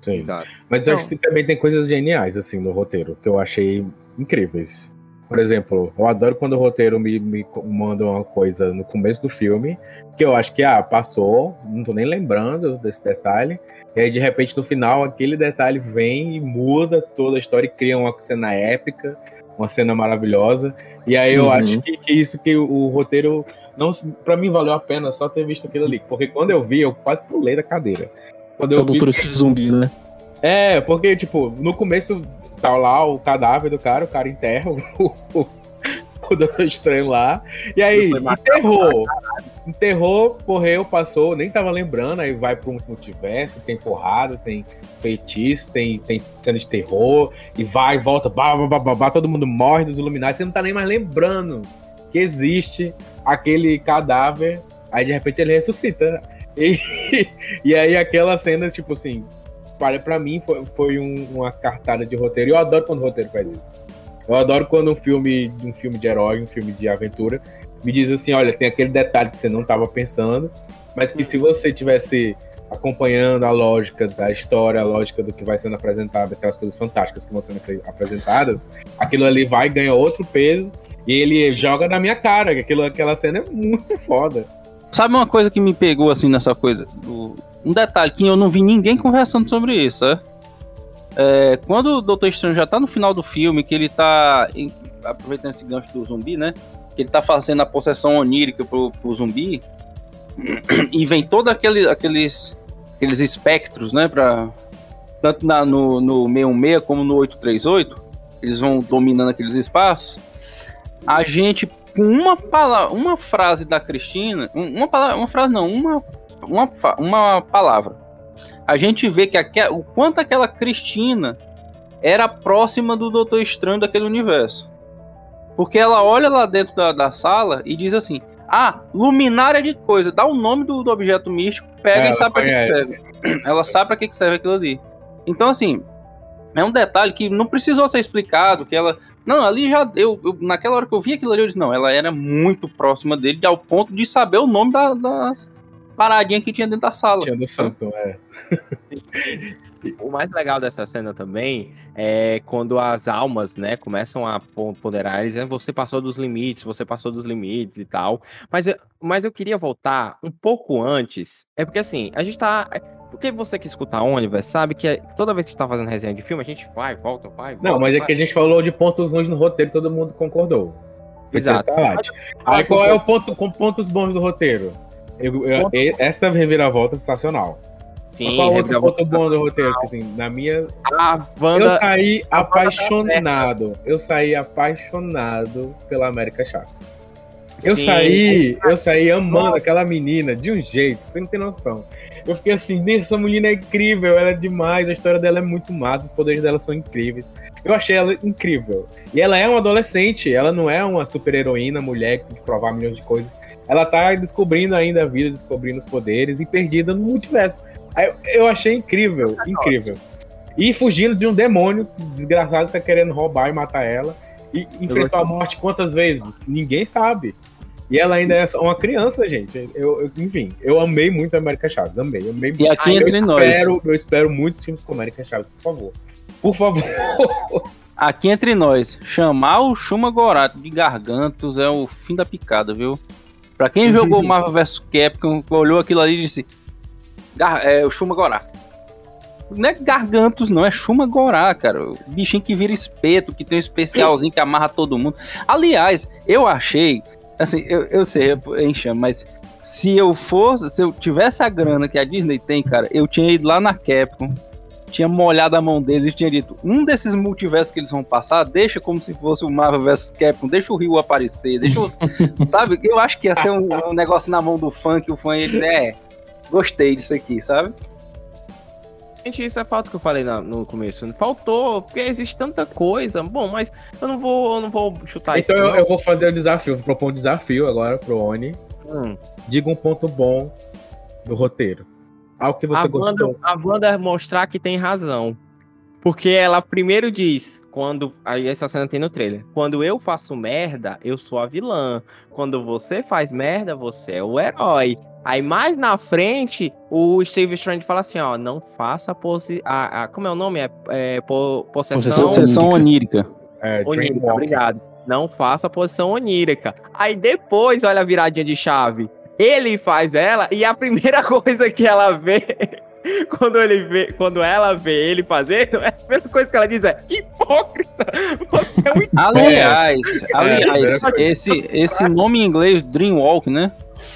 Sim. Exato. Mas eu acho que também tem coisas geniais, assim, no roteiro, que eu achei incríveis. Por exemplo, eu adoro quando o roteiro me, me manda uma coisa no começo do filme, que eu acho que, ah, passou, não tô nem lembrando desse detalhe. E aí, de repente, no final, aquele detalhe vem e muda toda a história e cria uma cena épica, uma cena maravilhosa. E aí eu uhum. acho que, que, isso que o, o roteiro. não para mim valeu a pena só ter visto aquilo ali. Porque quando eu vi, eu quase pulei da cadeira. Quando eu é o vi. Doutor Zumbi, né? É, porque, tipo, no começo tá lá o cadáver do cara, o cara enterra o, o, o Doutor Estranho lá. E aí, enterrou. Enterrou, morreu, passou, nem tava lembrando, aí vai pro multiverso, tem porrada, tem feitiço, tem, tem cena de terror, e vai, volta, bah, bah, bah, bah, todo mundo morre dos iluminados, você não tá nem mais lembrando que existe aquele cadáver, aí de repente ele ressuscita. E, e aí aquela cena, tipo assim, para, para mim foi, foi um, uma cartada de roteiro. Eu adoro quando o roteiro faz isso. Eu adoro quando um filme, um filme de herói, um filme de aventura, me diz assim, olha, tem aquele detalhe que você não estava pensando, mas que se você tivesse acompanhando a lógica da história, a lógica do que vai sendo apresentado, aquelas coisas fantásticas que vão sendo apresentadas, aquilo ali vai ganhar outro peso e ele joga na minha cara, aquilo, aquela cena é muito foda. Sabe uma coisa que me pegou assim nessa coisa um detalhe que eu não vi ninguém conversando sobre isso, é? É quando o Doutor Estranho já tá no final do filme, que ele tá. Aproveitando esse gancho do zumbi, né? Que ele tá fazendo a possessão onírica pro, pro zumbi. E vem todos aquele, aqueles, aqueles espectros, né? Pra, tanto na, no, no 616 como no 838, eles vão dominando aqueles espaços. A gente, com uma palavra, uma frase da Cristina, um- uma palavra, uma frase não, uma, uma, uma palavra. A gente vê que o quanto aquela Cristina era próxima do Doutor Estranho daquele universo. Porque ela olha lá dentro da, da sala e diz assim: Ah, luminária de coisa, dá o nome do, do objeto místico, pega Ela e sabe pra que, que serve. Ela sabe pra que, que serve aquilo ali. Então, assim, é um detalhe que não precisou ser explicado, que ela. Não, ali já. Eu, eu- naquela hora que eu vi aquilo ali, eu disse, não, ela era muito próxima dele, ao ponto de saber o nome da- das paradinhas que tinha dentro da sala. Tia do Santo, é. O mais legal dessa cena também é quando as almas, né, começam a pon- ponderar, eles dizem, você passou dos limites, você passou dos limites e tal. Mas eu, mas eu queria voltar um pouco antes. É porque assim, a gente tá. é, Porque você que escuta a Universe sabe que é- toda vez que a gente tá fazendo resenha de filme, a gente vai, volta, vai, volta. Não, mas é vai. que a gente falou de pontos ruins no roteiro e todo mundo concordou. Exato. Aí qual é o ponto com pontos bons do roteiro? Eu- eu- essa reviravolta é sensacional. Sim, qual é outro ponto bom do roteiro? Assim, na minha. A Eu saí apaixonado. Eu saí apaixonado pela América Chaves. Eu Sim. saí, eu saí amando aquela menina de um jeito, você não tem noção. Eu fiquei assim, essa menina é incrível, ela é demais, a história dela é muito massa, os poderes dela são incríveis. Eu achei ela incrível. E ela é uma adolescente, ela não é uma super heroína, mulher que tem que provar milhões de coisas. Ela tá descobrindo ainda a vida, descobrindo os poderes e perdida no multiverso. Aí eu, eu achei incrível, incrível. E fugindo de um demônio desgraçado que tá querendo roubar e matar ela. E enfrentou a morte quantas vezes? Ninguém sabe. E ela ainda é uma criança, gente. Eu, eu- enfim, eu amei muito a América Chaves. Amei, amei E aqui eu entre nós. espero, eu espero muitos filmes com América Chaves, por favor. Por favor. Aqui entre nós, chamar o Shuma Gorato de Gargantos é o fim da picada, viu? Pra quem jogou Marvel vs Capcom, olhou aquilo ali e disse: "Gar- é o Shuma Gorato. Não é Gargantos, não, é Shuma Gorá, cara. O bichinho que vira espeto, que tem um especialzinho que amarra todo mundo. Aliás, eu achei, assim, eu, eu sei, enxame, mas se eu fosse, se eu tivesse a grana que a Disney tem, cara, eu tinha ido lá na Capcom, tinha molhado a mão deles e tinha dito: um desses multiversos que eles vão passar, deixa como se fosse o Marvel vs Capcom, deixa o Rio aparecer, deixa o. sabe? Eu acho que ia ser um, um negócio na mão do fã que o fã ele é. Gostei disso aqui, sabe? Gente, isso é falta que eu falei na- no começo. Faltou, porque existe tanta coisa. Bom, mas eu não vou, eu não vou chutar então isso. eu, eu vou fazer o desafio, vou propor um desafio agora pro Oni. Hum. Diga um ponto bom do roteiro. Algo que você a, gostou. Wanda, a Wanda mostrar que tem razão. Porque ela primeiro diz, quando. Aí essa cena tem no trailer. Quando eu faço merda, eu sou a vilã. Quando você faz merda, você é o herói. Aí mais na frente, o Steve Strange fala assim: ó, não faça posi a, a- Como é o nome? É, é po- possessão. Possessão Sessão onírica. É, Onírica, obrigado. Não faça posição onírica. Aí depois, olha a viradinha de chave. Ele faz ela e a primeira coisa que ela vê quando ele vê, quando ela vê ele fazendo, a primeira coisa que ela diz é hipócrita. Você é um Aliás, É, aliás, é, esse, esse nome em inglês, Dreamwalk, né?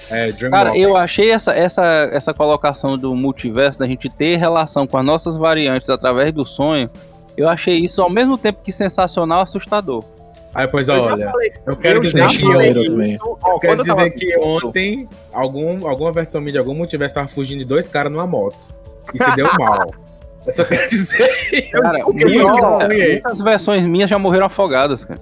É. Cara, eu achei essa, essa, essa colocação do multiverso, da gente ter relação com as nossas variantes através do sonho, eu achei isso ao mesmo tempo que sensacional, assustador. Aí, pois Eu olha, falei- eu quero eu dizer que ontem, eu também. isso, ó, eu quero eu dizer que ontem algum, alguma versão minha de algum multiverso tava fugindo de dois caras numa moto. E se deu mal. Eu só quero dizer Cara, o pior- muitas, versões minhas já morreram afogadas, cara.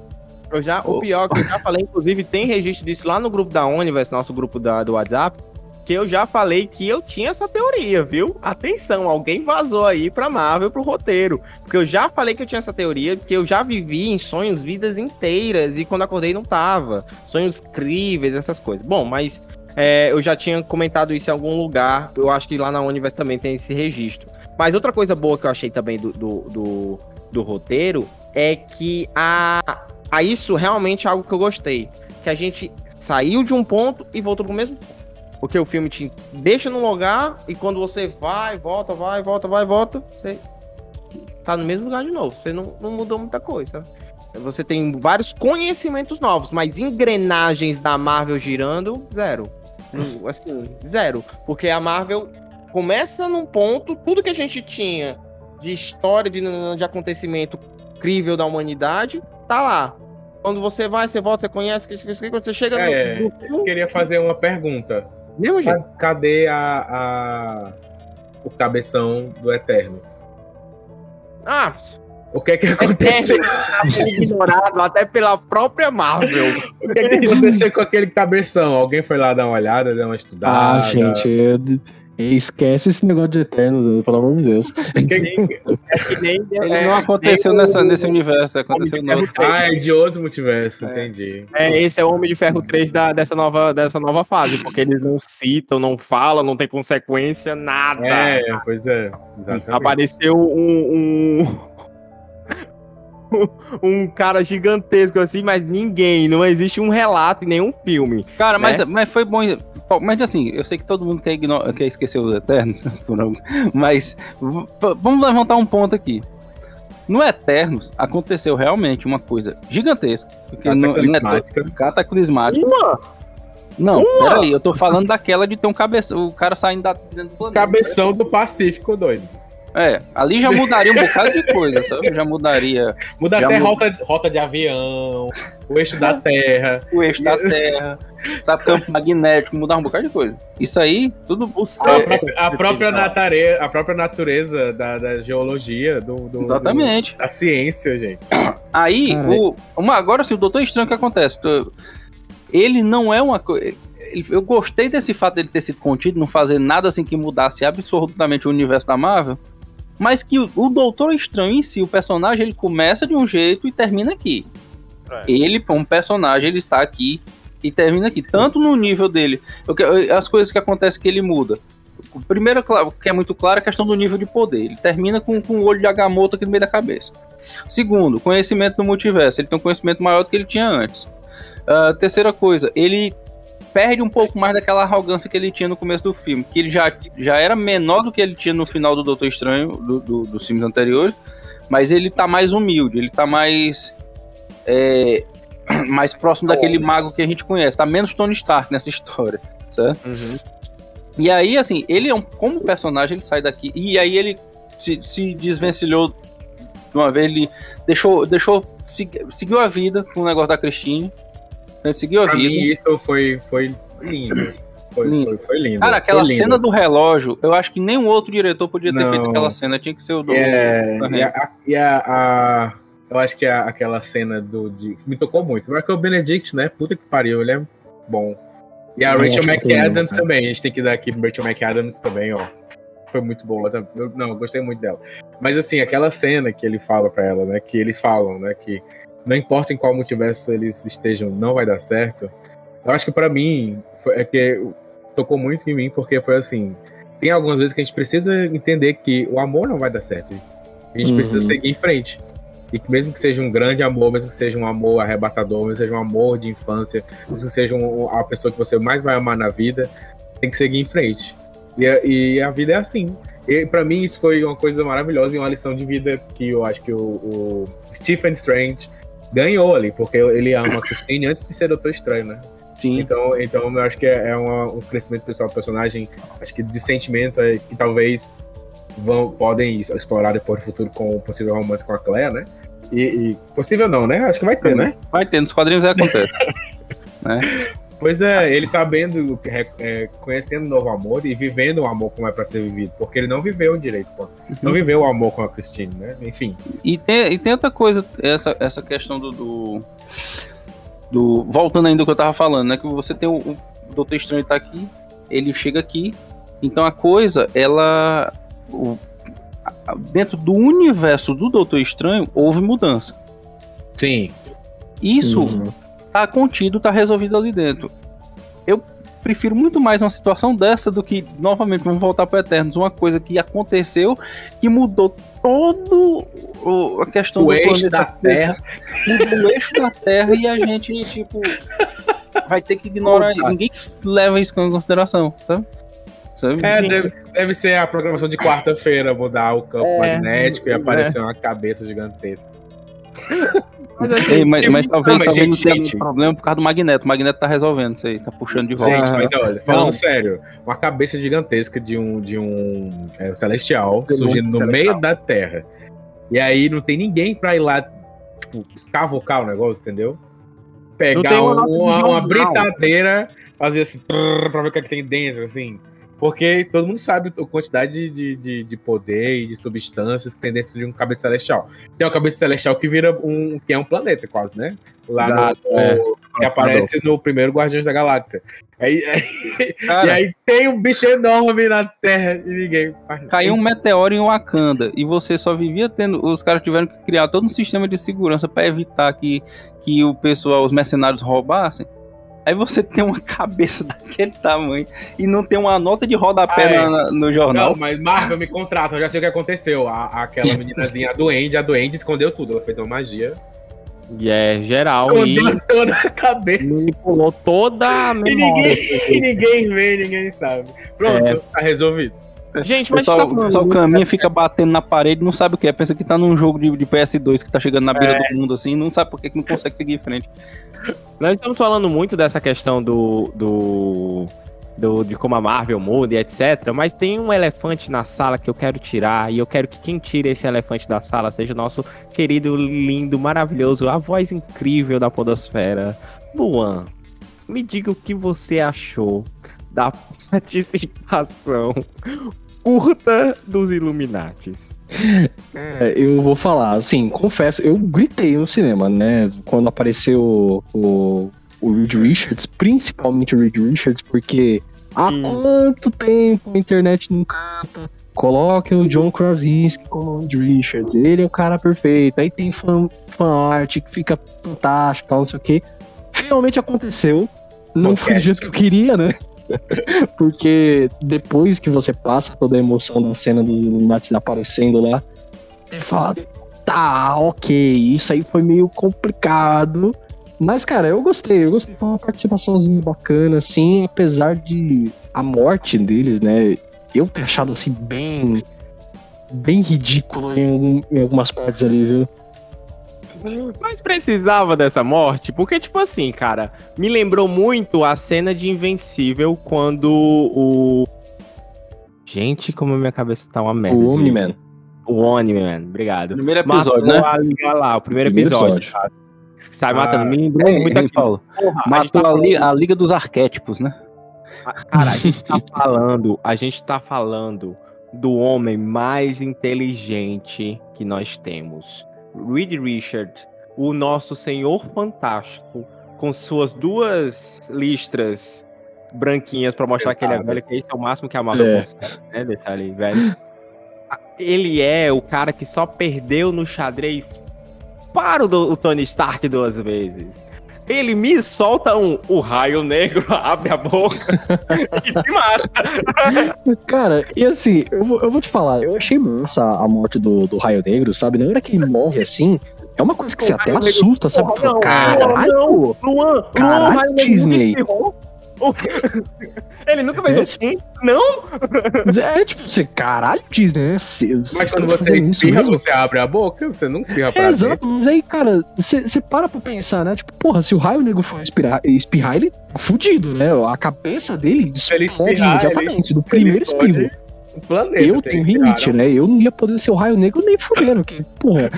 Eu já, o pior que eu já falei, inclusive tem registro disso lá no grupo da Universe, nosso grupo da, do WhatsApp, que eu já falei que eu tinha essa teoria, viu? Atenção, alguém vazou aí pra Marvel, pro roteiro. Porque eu já falei que eu tinha essa teoria, porque eu já vivi em sonhos vidas inteiras e quando acordei não tava. Sonhos incríveis, essas coisas. Bom, mas é, eu já tinha comentado isso em algum lugar, eu acho que lá na Universe também tem esse registro. Mas outra coisa boa que eu achei também do, do, do, do roteiro é que a, a isso realmente é algo que eu gostei. Que a gente saiu de um ponto e voltou pro mesmo ponto. Porque o filme te deixa num lugar e quando você vai, volta, vai, volta, vai, volta, você tá no mesmo lugar de novo. Você não, não mudou muita coisa. Você tem vários conhecimentos novos, mas engrenagens da Marvel girando, zero. Não, Assim, zero. Porque a Marvel começa num ponto, tudo que a gente tinha de história, de, de acontecimento incrível da humanidade, tá lá. Quando você vai, você volta, você conhece, quando você chega É, no, eu queria fazer uma pergunta. Mesmo jeito. Ca- Cadê a, a- o cabeção do Eternos? Ah, O que é que aconteceu? ignorado até pela própria Marvel. O que é que aconteceu com aquele cabeção? Alguém foi lá dar uma olhada, dar uma estudada? Ah, gente, eu- esquece esse negócio de Eternos, pelo amor de Deus. Que- É que nem, Ele é, não aconteceu nem nessa, o- nesse universo, aconteceu no outro. Ah, é de outro multiverso, entendi. É, esse é o Homem de Ferro 3 da, dessa, nova, dessa nova fase, porque eles não citam, não falam, não tem consequência, nada. É, pois é. Exatamente. Apareceu um, um. um cara gigantesco assim, mas ninguém, não existe um relato em nenhum filme. Cara, mas, né? mas foi bom. Mas assim, eu sei que todo mundo quer, igno- quer esquecer os Eternos, mas vamos levantar um ponto aqui. No Eternos aconteceu realmente uma coisa gigantesca. Porque no- no Cataclismática. Cataclismática. Uma! Não, peraí, eu tô falando daquela de ter um cabeça, o cara saindo da, dentro do planeta. Cabeção do Pacífico, doido. É, ali já mudaria um bocado de coisa, sabe? Já mudaria Muda Já até muda. rota, rota de avião, o eixo da Terra. o eixo da Terra, sabe? Campo magnético, mudar um bocado de coisa. Isso aí, tudo. O A, céu. própria, a própria natare- a própria natureza da, da geologia, do, do- Exatamente. do- da ciência, gente. Aí, o, uma, agora sim, o Doutor Estranho, o que acontece? Ele não é uma coisa. Eu gostei desse fato dele ter sido contido, não fazer nada assim que mudasse absolutamente o universo da Marvel. Mas que o, o Doutor Estranho em si, o personagem, ele começa de um jeito e termina aqui. É. Ele, como personagem, ele está aqui e termina aqui. Tanto no nível dele, as coisas que acontecem que ele muda. O primeiro, que é muito claro, é a questão do nível de poder. Ele termina com, com o olho de Agamotto aqui no meio da cabeça. Segundo, conhecimento do multiverso. Ele tem um conhecimento maior do que ele tinha antes. Ah, terceira coisa, ele perde um pouco mais daquela arrogância que ele tinha no começo do filme, que ele já, já era menor do que ele tinha no final do Doutor Estranho, do- do- dos filmes anteriores, mas ele tá mais humilde, ele tá mais. é, mais próximo daquele mago que a gente conhece, tá menos Tony Stark nessa história, certo? Uhum. E aí, assim, ele é um. Como personagem, ele sai daqui. E aí ele se, se desvencilhou de uma vez, ele deixou. deixou segui- seguiu a vida com o negócio da Christine. Ele seguiu a vida. isso foi, foi lindo. Foi, Lindo. foi, foi lindo. Cara, aquela Foi lindo. cena do relógio, eu acho que nenhum outro diretor podia ter Não. feito aquela cena. Tinha que ser o do. É, e a, e a- a- eu acho que a- aquela cena do. De, me tocou muito. Mas que o Benedict, né? Puta que pariu, ele é bom. E a Eu Rachel McAdams também. A gente tem que dar aqui pro Rachel McAdams também, ó. Foi muito boa. tá? Eu- não, eu gostei muito dela. Mas assim, aquela cena que ele fala pra ela, né? Que eles falam, né? Que não importa em qual multiverso eles estejam, não vai dar certo. Eu acho que pra mim, foi, é que tocou muito em mim, porque foi assim. Tem algumas vezes que a gente precisa entender que o amor não vai dar certo. A gente Uhum. precisa seguir em frente. E que mesmo que seja um grande amor, mesmo que seja um amor arrebatador, mesmo que seja um amor de infância, mesmo que seja um- a pessoa que você mais vai amar na vida, tem que seguir em frente. E a, e a vida é assim. E para mim isso foi uma coisa maravilhosa e uma lição de vida que eu acho que o, o Stephen Strange ganhou ali, porque ele ama a Christine antes de ser Doutor Estranho, né? Sim. Então, então eu acho que é, é uma- um crescimento pessoal do personagem, acho que de sentimento é, que talvez vão, podem explorar depois no futuro com o possível romance com a Claire, né? E, e- possível não, né? Acho que vai ter, né? Vai ter, nos quadrinhos aí acontece. Pois é, ele sabendo, é, é, conhecendo o novo amor e vivendo o amor como é pra ser vivido, porque ele não viveu direito, pô. Não viveu o amor com a Christine, né? Enfim. E tem, e tem outra coisa, essa, essa questão do, do, do- Voltando ainda ao que eu tava falando, né? Que você tem o, o Doutor Estranho tá aqui, ele chega aqui, então a coisa, ela. o- dentro do universo do Doutor Estranho, houve mudança. Sim. Isso Uhum. Tá contido, tá resolvido ali dentro. Eu prefiro muito mais uma situação dessa do que, novamente, vamos voltar para Eternos, uma coisa que aconteceu que mudou todo o- a questão O do eixo planeta da Terra. mudou o eixo da Terra e a gente, tipo, vai ter que ignorar. Puta. Ninguém leva isso em consideração, sabe? Sabe? É, deve, deve ser a programação de quarta-feira, mudar o campo É, magnético e é. aparecer uma cabeça gigantesca. Mas, assim, Ei, mas, mas muito- talvez, Não, mas, talvez gente, não tenha gente. problema por causa do Magneto. O Magneto tá resolvendo isso aí, tá puxando de volta. Gente, mas olha, falando Não. sério, uma cabeça gigantesca de um, de um é, celestial De surgindo no celestial. meio da Terra. E aí não tem ninguém pra ir lá, tipo, escavocar o negócio, entendeu? Pegar uma um- uma, uma britadeira, fazer assim, trrr, pra ver o que, é que tem dentro, assim. Porque todo mundo sabe a quantidade de, de, de poder e de substâncias que tem dentro de um cabeça celestial. Tem uma cabeça celestial que vira um. que é um planeta, quase, né? Lá Exato, no, é. que aparece no primeiro Guardiões da Galáxia. Aí, aí- Cara, e aí tem um bicho enorme na Terra e ninguém. Caiu um meteoro em Wakanda e você só vivia tendo. Os caras tiveram que criar todo um sistema de segurança pra evitar que, que o pessoal, os mercenários roubassem. Aí você tem uma cabeça daquele tamanho e não tem uma nota de rodapé Ah, é. na- no jornal. Não, mas Marvel me contrata, eu já sei o que aconteceu. A, aquela meninazinha, a Duende, a Duende escondeu tudo. Ela fez uma magia. E é geral e Escondeu toda a cabeça. manipulou toda a E memória. ninguém, e ninguém vê, ninguém sabe. Pronto, É. tá resolvido. Gente, O mas pessoal, tá o falando pessoal caminha, fica batendo na parede, não sabe o que é. Pensa que tá num jogo de, de PS2 que tá chegando na beira É. do mundo assim, não sabe por que que não consegue seguir em frente. Nós estamos falando muito dessa questão do, do, do- de como a Marvel muda e etc. Mas tem um elefante na sala que eu quero tirar. E eu quero que quem tire esse elefante da sala seja o nosso querido, lindo, maravilhoso, a voz incrível da Podosfera, Luan. Me diga o que você achou da participação curta dos Illuminates. É, eu vou falar, assim, confesso, eu gritei no cinema, né? Quando apareceu o, o Reed Richards, principalmente o Reed Richards, porque há Hum. quanto tempo a internet não canta? Coloque o John Krasinski como Reed Richards, ele é o cara perfeito. Aí tem fan, fan art que fica fantástico, tal, não sei o quê. Finalmente aconteceu. Não foi do jeito que eu queria, né? Porque depois que você passa toda a emoção da cena do Illuminati aparecendo lá, você fala, tá, ok, isso aí foi meio complicado. Mas, cara, eu gostei, eu gostei. Foi uma participaçãozinha bacana, assim, apesar de a morte deles, né? Eu ter achado assim bem. bem ridículo em, em algumas partes ali, viu? Mas precisava dessa morte? Porque, tipo assim, cara, me lembrou muito a cena de Invencível quando o. Gente, como a minha cabeça tá uma merda. o. Omni-Man. O Omni-Man, obrigado. Primeiro episódio, Matou né? a liga lá, o primeiro, Primeiro episódio. episódio. Sai Ah, matando. Me lembrou É, muito ele aqui. falou. Porra, a Matou tá a, li- falando- a Liga dos Arquétipos, né? Cara, a gente tá falando, a gente tá falando do homem mais inteligente que nós temos. Reed Richard, o nosso senhor fantástico, com suas duas listras branquinhas pra mostrar que ele é velho, que esse é o máximo que a Marvel É. consegue, né? Ele velho. Ele é o cara que só perdeu no xadrez para o, do- o Tony Stark duas vezes. Ele me solta um o raio negro, abre a boca e te mata. Cara, e assim, eu vou, eu vou te falar, eu achei massa a morte do, do Raio Negro, sabe? Na hora que ele morre assim, é uma coisa que você até assusta, sabe? Não, Caralho! Luan, Luan, Caralho, Disney. espirrou. Ele nunca fez É, assim? Não? É tipo, você, caralho, Disney, né? Cê- Mas quando estão você espirra, você abre a boca, você não espirra pra É, dentro. exato, mas aí, cara, você para pra pensar, né? Tipo, porra, se o raio negro for espirrar, espirrar ele tá fudido, né? A cabeça dele explode imediatamente, ele- do primeiro espirro. Planeta. Eu tenho espirraram. né? Eu não ia poder ser o raio negro nem fudendo, que, porra.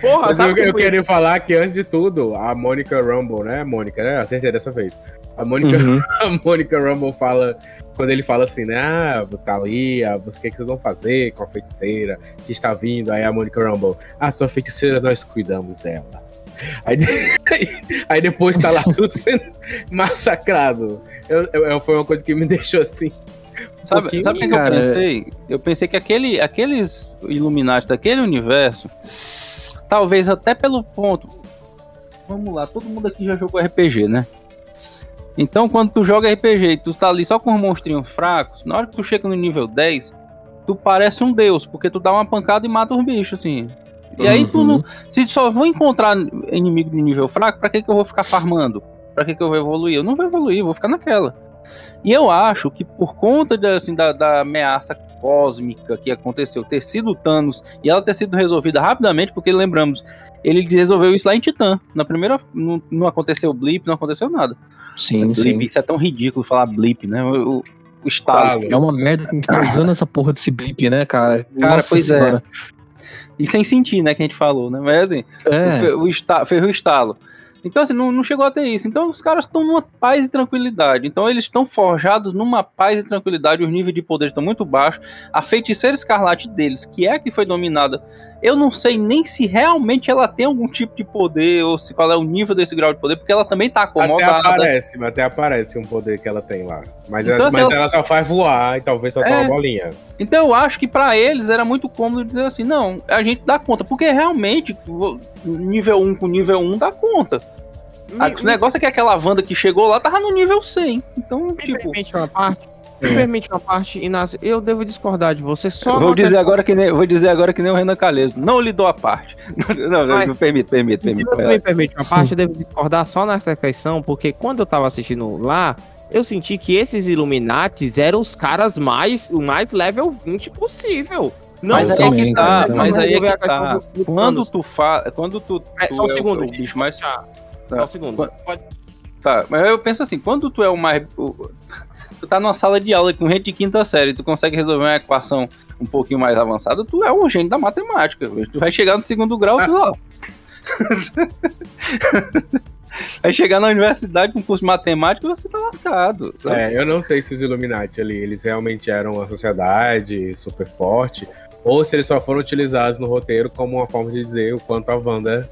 Porra, Mas sabe eu, eu queria falar que antes de tudo, a Mônica Rumble, né? Mônica, né? Acertei dessa vez. A Mônica, Uhum. a Mônica Rumble fala. Quando ele fala assim, né? Ah, tá ali, ah, o que, que vocês vão fazer com a feiticeira que está vindo? Aí a Mônica Rumble, ah, sua feiticeira, nós cuidamos dela. Aí, aí depois tá lá tudo sendo massacrado. Eu, eu- foi uma coisa que me deixou assim. Sabe, sabe o que eu pensei? Eu pensei que aquele, aqueles Illuminati daquele universo, talvez até pelo ponto. Vamos lá, todo mundo aqui já jogou RPG, né? Então, quando tu joga RPG e tu tá ali só com os monstrinhos fracos, na hora que tu chega no nível 10, tu parece um deus, porque tu dá uma pancada e mata os bichos, assim. E aí tu Uhum. não. Se só vou encontrar inimigo de nível fraco, pra que, que eu vou ficar farmando? Pra que, que eu vou evoluir? Eu não vou evoluir, eu vou ficar naquela. E eu acho que por conta de, assim, da, da ameaça cósmica que aconteceu, ter sido Thanos e ela ter sido resolvida rapidamente, porque lembramos, ele resolveu isso lá em Titã. Na primeira, não, não aconteceu blip, não aconteceu nada. Sim, blip, sim. Isso é tão ridículo falar blip, né? O, o, estalo. É uma merda que a gente tá usando essa porra desse blip, né, cara? Cara, Nossa pois senhora. é. E sem sentir, né, que a gente falou, né? Mas assim, É. o, fe- o o estalo. Então, assim, não, não chegou a ter isso. Então, os caras estão numa paz e tranquilidade. Então, eles estão forjados numa paz e tranquilidade. Os níveis de poder estão muito baixos. A feiticeira escarlate deles, que é a que foi dominada, eu não sei nem se realmente ela tem algum tipo de poder ou se qual é o nível desse grau de poder, porque ela também tá Até acomodada. aparece, mas até aparece um poder que ela tem lá. Mas, Então, ela, assim, mas ela- ela só faz voar e talvez soltar É. uma bolinha. Então eu acho que pra eles era muito cômodo dizer assim, não, a gente dá conta, porque realmente nível 1 com nível 1 dá conta. Ah, O negócio é que aquela Wanda que chegou lá tava no nível 100. Então, Me tipo, permite uma parte? Me permite uma parte, Inácio? Eu devo discordar de você só vou dizer agora que nem, vou dizer agora que nem o Renan Calheiros, não lhe dou a parte. Não, não, Mas- não permite, permite, Se permite. você me permite uma parte, eu devo discordar só nessa questão, porque quando eu tava assistindo lá, eu senti que esses Illuminates eram os caras mais, o mais level 20 possível. Não Mas aí só é que tá, também. mas aí é que tá. do- do Quando tu fala, quando tu, É, tu só um é o- segundo, o bicho mais Só um segundo. Pode- Tá, mas eu penso assim, quando tu é o mais. tu tá numa sala de aula com gente de quinta série, tu consegue resolver uma equação um pouquinho mais avançada, tu é um gênio da matemática. Tu vai chegar no segundo grau, tu lá. Vai chegar na universidade com curso de matemática, você tá lascado. É, eu não sei se os Illuminati ali, eles realmente eram uma sociedade super forte, ou se eles só foram utilizados no roteiro como uma forma de dizer o quanto a Wanda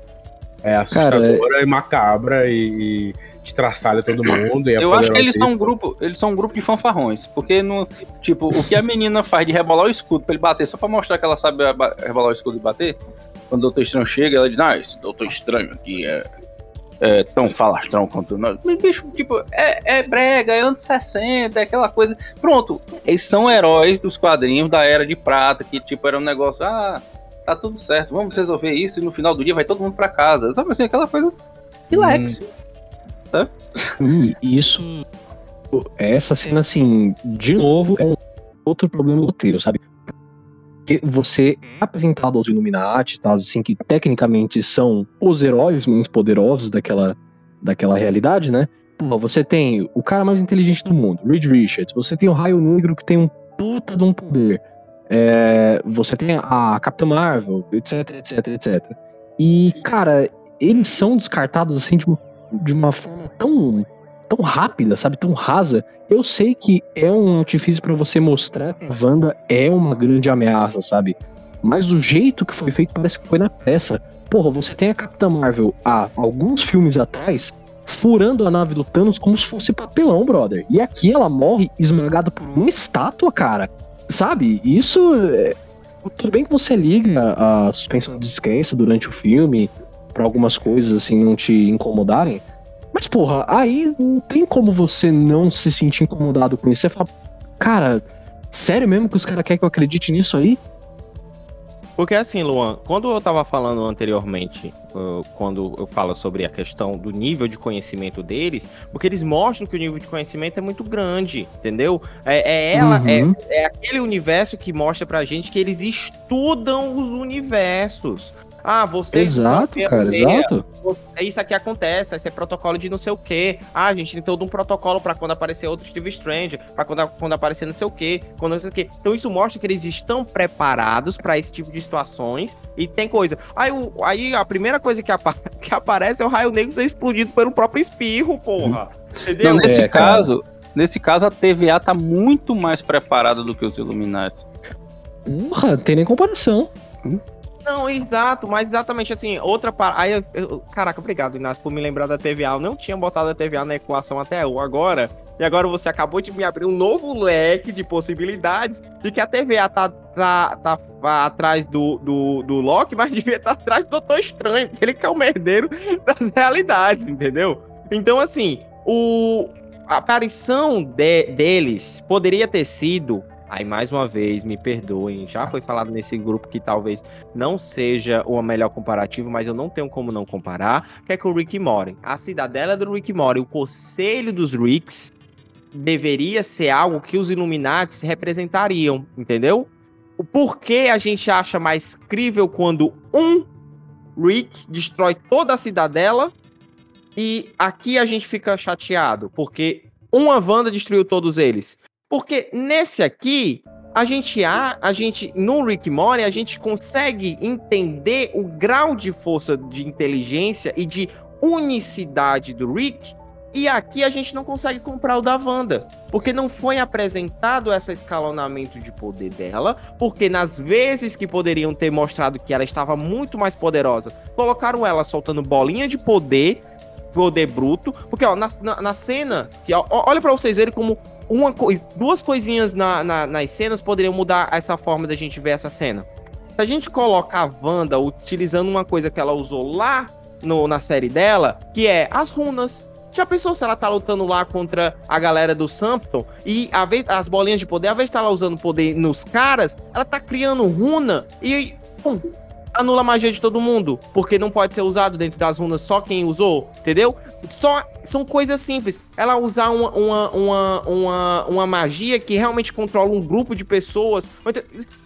é assustadora e macabra e, e estraçalha todo mundo. É Eu acho que eles são um grupo, eles são um grupo de fanfarrões, porque no, tipo, o que a menina faz de rebolar o escudo pra ele bater só pra mostrar que ela sabe rebolar o escudo e bater, quando o Doutor Estranho chega, ela diz: "Ah, esse Doutor Estranho aqui é, é tão falastrão quanto nós". Mas bicho, tipo, é, é brega, é anos 60, é aquela coisa. Pronto, eles são heróis dos quadrinhos da Era de Prata, que tipo era um negócio, ah, tá tudo certo, vamos resolver isso e no final do dia vai todo mundo pra casa. Sabe assim, aquela coisa relax. E isso. Essa cena, assim, de novo, é um outro problema do roteiro, sabe? Você é apresentado aos Illuminati, tá, assim, que tecnicamente são os heróis mais poderosos daquela, daquela realidade, né? Pô, você tem o cara mais inteligente do mundo, Reed Richards. Você tem o Raio Negro, que tem um puta de um poder. É, você tem a Capitã Marvel, etc, etc, etc. E, cara, eles são descartados, assim, de uma de uma forma tão, tão rápida, sabe? Tão rasa. Eu sei que é um artifício pra você mostrar que a Wanda é uma grande ameaça, sabe? Mas o jeito que foi feito parece que foi na peça. Porra, você tem a Capitã Marvel há alguns filmes atrás furando a nave do Thanos como se fosse papelão, brother. E aqui ela morre esmagada por uma estátua, cara. Sabe? Isso. é- Tudo bem que você liga a suspensão de descrença durante o filme, pra algumas coisas assim não te incomodarem. Mas, porra, aí não tem como você não se sentir incomodado com isso. Você fala, cara, sério mesmo que os caras querem que eu acredite nisso aí? Porque assim, Luan, quando eu tava falando anteriormente, quando eu falo sobre a questão do nível de conhecimento deles, porque eles mostram que o nível de conhecimento é muito grande, entendeu? É, é ela, é, Uhum. é aquele universo que mostra pra gente que eles estudam os universos. Ah, vocês são Exato, cara, exato. é isso aqui acontece, esse é protocolo de não sei o quê. Ah, a gente tem todo um protocolo pra quando aparecer outro Steve Strange, pra quando, quando aparecer não sei o quê, quando não sei o quê. Então isso mostra que eles estão preparados pra esse tipo de situações e tem coisa. Aí, o, aí a primeira coisa que, apa- que aparece é o raio negro ser explodido pelo próprio espirro, porra. Entendeu? Não, nesse É, cara. caso, nesse caso a TVA tá muito mais preparada do que os Illuminati. Porra, não tem nem comparação. Não, exato, mas exatamente assim, outra parada. Aí, eu, eu- caraca, obrigado, Inácio, por me lembrar da TVA. Eu não tinha botado a TVA na equação até agora. E agora você acabou de me abrir um novo leque de possibilidades de que a TVA tá, tá, tá, tá atrás do, do, do Loki, mas devia estar atrás do Doutor Estranho, porque ele que é o merdeiro das realidades, entendeu? Então, assim, o, a aparição de- deles poderia ter sido. Aí, mais uma vez, me perdoem, já foi falado nesse grupo que talvez não seja o melhor comparativo, mas eu não tenho como não comparar, que é com o Rick Morty. A cidadela do Rick Morty, o conselho dos Ricks, deveria ser algo que os Illuminati representariam, entendeu? O porquê a gente acha mais crível quando um Rick destrói toda a cidadela e aqui a gente fica chateado, porque uma Wanda destruiu todos eles. Porque nesse aqui, a gente a, a gente no Rick Mori a gente consegue entender o grau de força de inteligência e de unicidade do Rick e aqui a gente não consegue comprar o da Wanda, porque não foi apresentado esse escalonamento de poder dela, porque nas vezes que poderiam ter mostrado que ela estava muito mais poderosa, colocaram ela soltando bolinha de poder, poder bruto, porque ó, na, na, na cena, que, ó, olha para vocês verem como uma coisa, duas coisinhas na, na, nas cenas poderiam mudar essa forma da gente ver essa cena. Se a gente colocar a Wanda utilizando uma coisa que ela usou lá no, na série dela, que é as runas. Já pensou se ela tá lutando lá contra a galera do Sampton e a vez, as bolinhas de poder, ao invés de estar tá usando poder nos caras, ela tá criando runa e pum, anula a magia de todo mundo, porque não pode ser usado dentro das runas só quem usou, entendeu? Só são coisas simples. Ela usar uma, uma, uma, uma, uma magia que realmente controla um grupo de pessoas,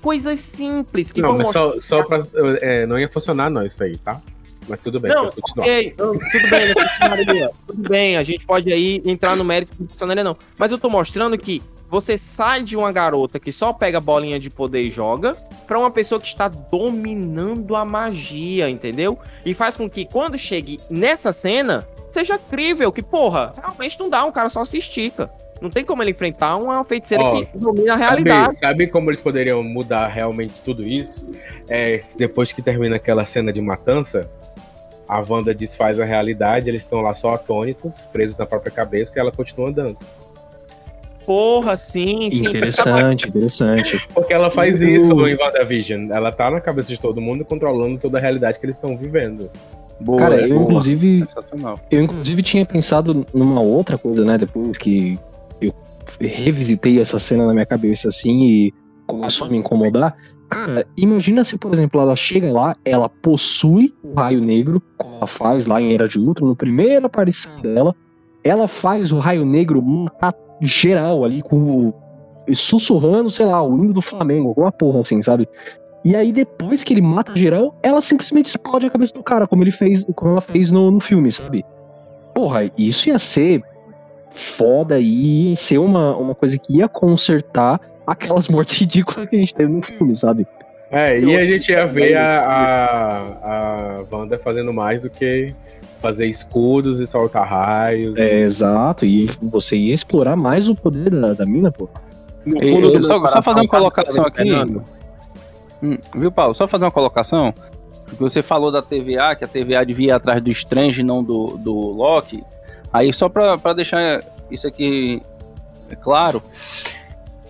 coisas simples que não, mas só, só pra, é, não ia funcionar não isso aí, tá? Mas tudo bem, não, ok, tudo bem, tudo bem, a gente pode aí entrar no mérito do funcionário não. Mas eu tô mostrando que você sai de uma garota que só pega bolinha de poder e joga, para uma pessoa que está dominando a magia, entendeu? E faz com que quando chegue nessa cena, seja crível, que porra, realmente não dá, um cara só se estica. Não tem como ele enfrentar uma feiticeira oh, que domina a realidade. Sabe, sabe, como eles poderiam mudar realmente tudo isso? É, depois que termina aquela cena de matança, a Wanda desfaz a realidade, eles estão lá só atônitos, presos na própria cabeça, e ela continua andando. Porra, sim, sim. Interessante, interessante. Porque ela faz isso em WandaVision. Ela tá na cabeça de todo mundo, controlando toda a realidade que eles estão vivendo. Boa, Cara, eu boa. inclusive. Eu inclusive tinha pensado numa outra coisa, né? Depois que eu revisitei essa cena na minha cabeça assim e começou a me incomodar. Cara, imagina se, por exemplo, ela chega lá, ela possui o raio negro, como ela faz lá em Era de Ultron, na primeira aparição dela, ela faz o raio negro matar geral ali, com sussurrando, sei lá, o hino do Flamengo, alguma porra assim, sabe? E aí, depois que ele mata geral, ela simplesmente explode a cabeça do cara, como ele fez, como ela fez no, no filme, sabe? Porra, isso ia ser foda e ia ser uma, uma coisa que ia consertar aquelas mortes ridículas que a gente teve no filme, sabe? É, e a gente ia ver a, a, a Wanda fazendo mais do que fazer escudos e soltar raios. É, exato, e você ia explorar mais o poder da, da mina, pô. E, só, só fazer uma colocação aqui. Hum, viu, Paulo? Só fazer uma colocação. Porque você falou da TVA, que a TVA devia ir atrás do Strange, não do, do Loki. Aí, só pra, pra deixar isso aqui claro,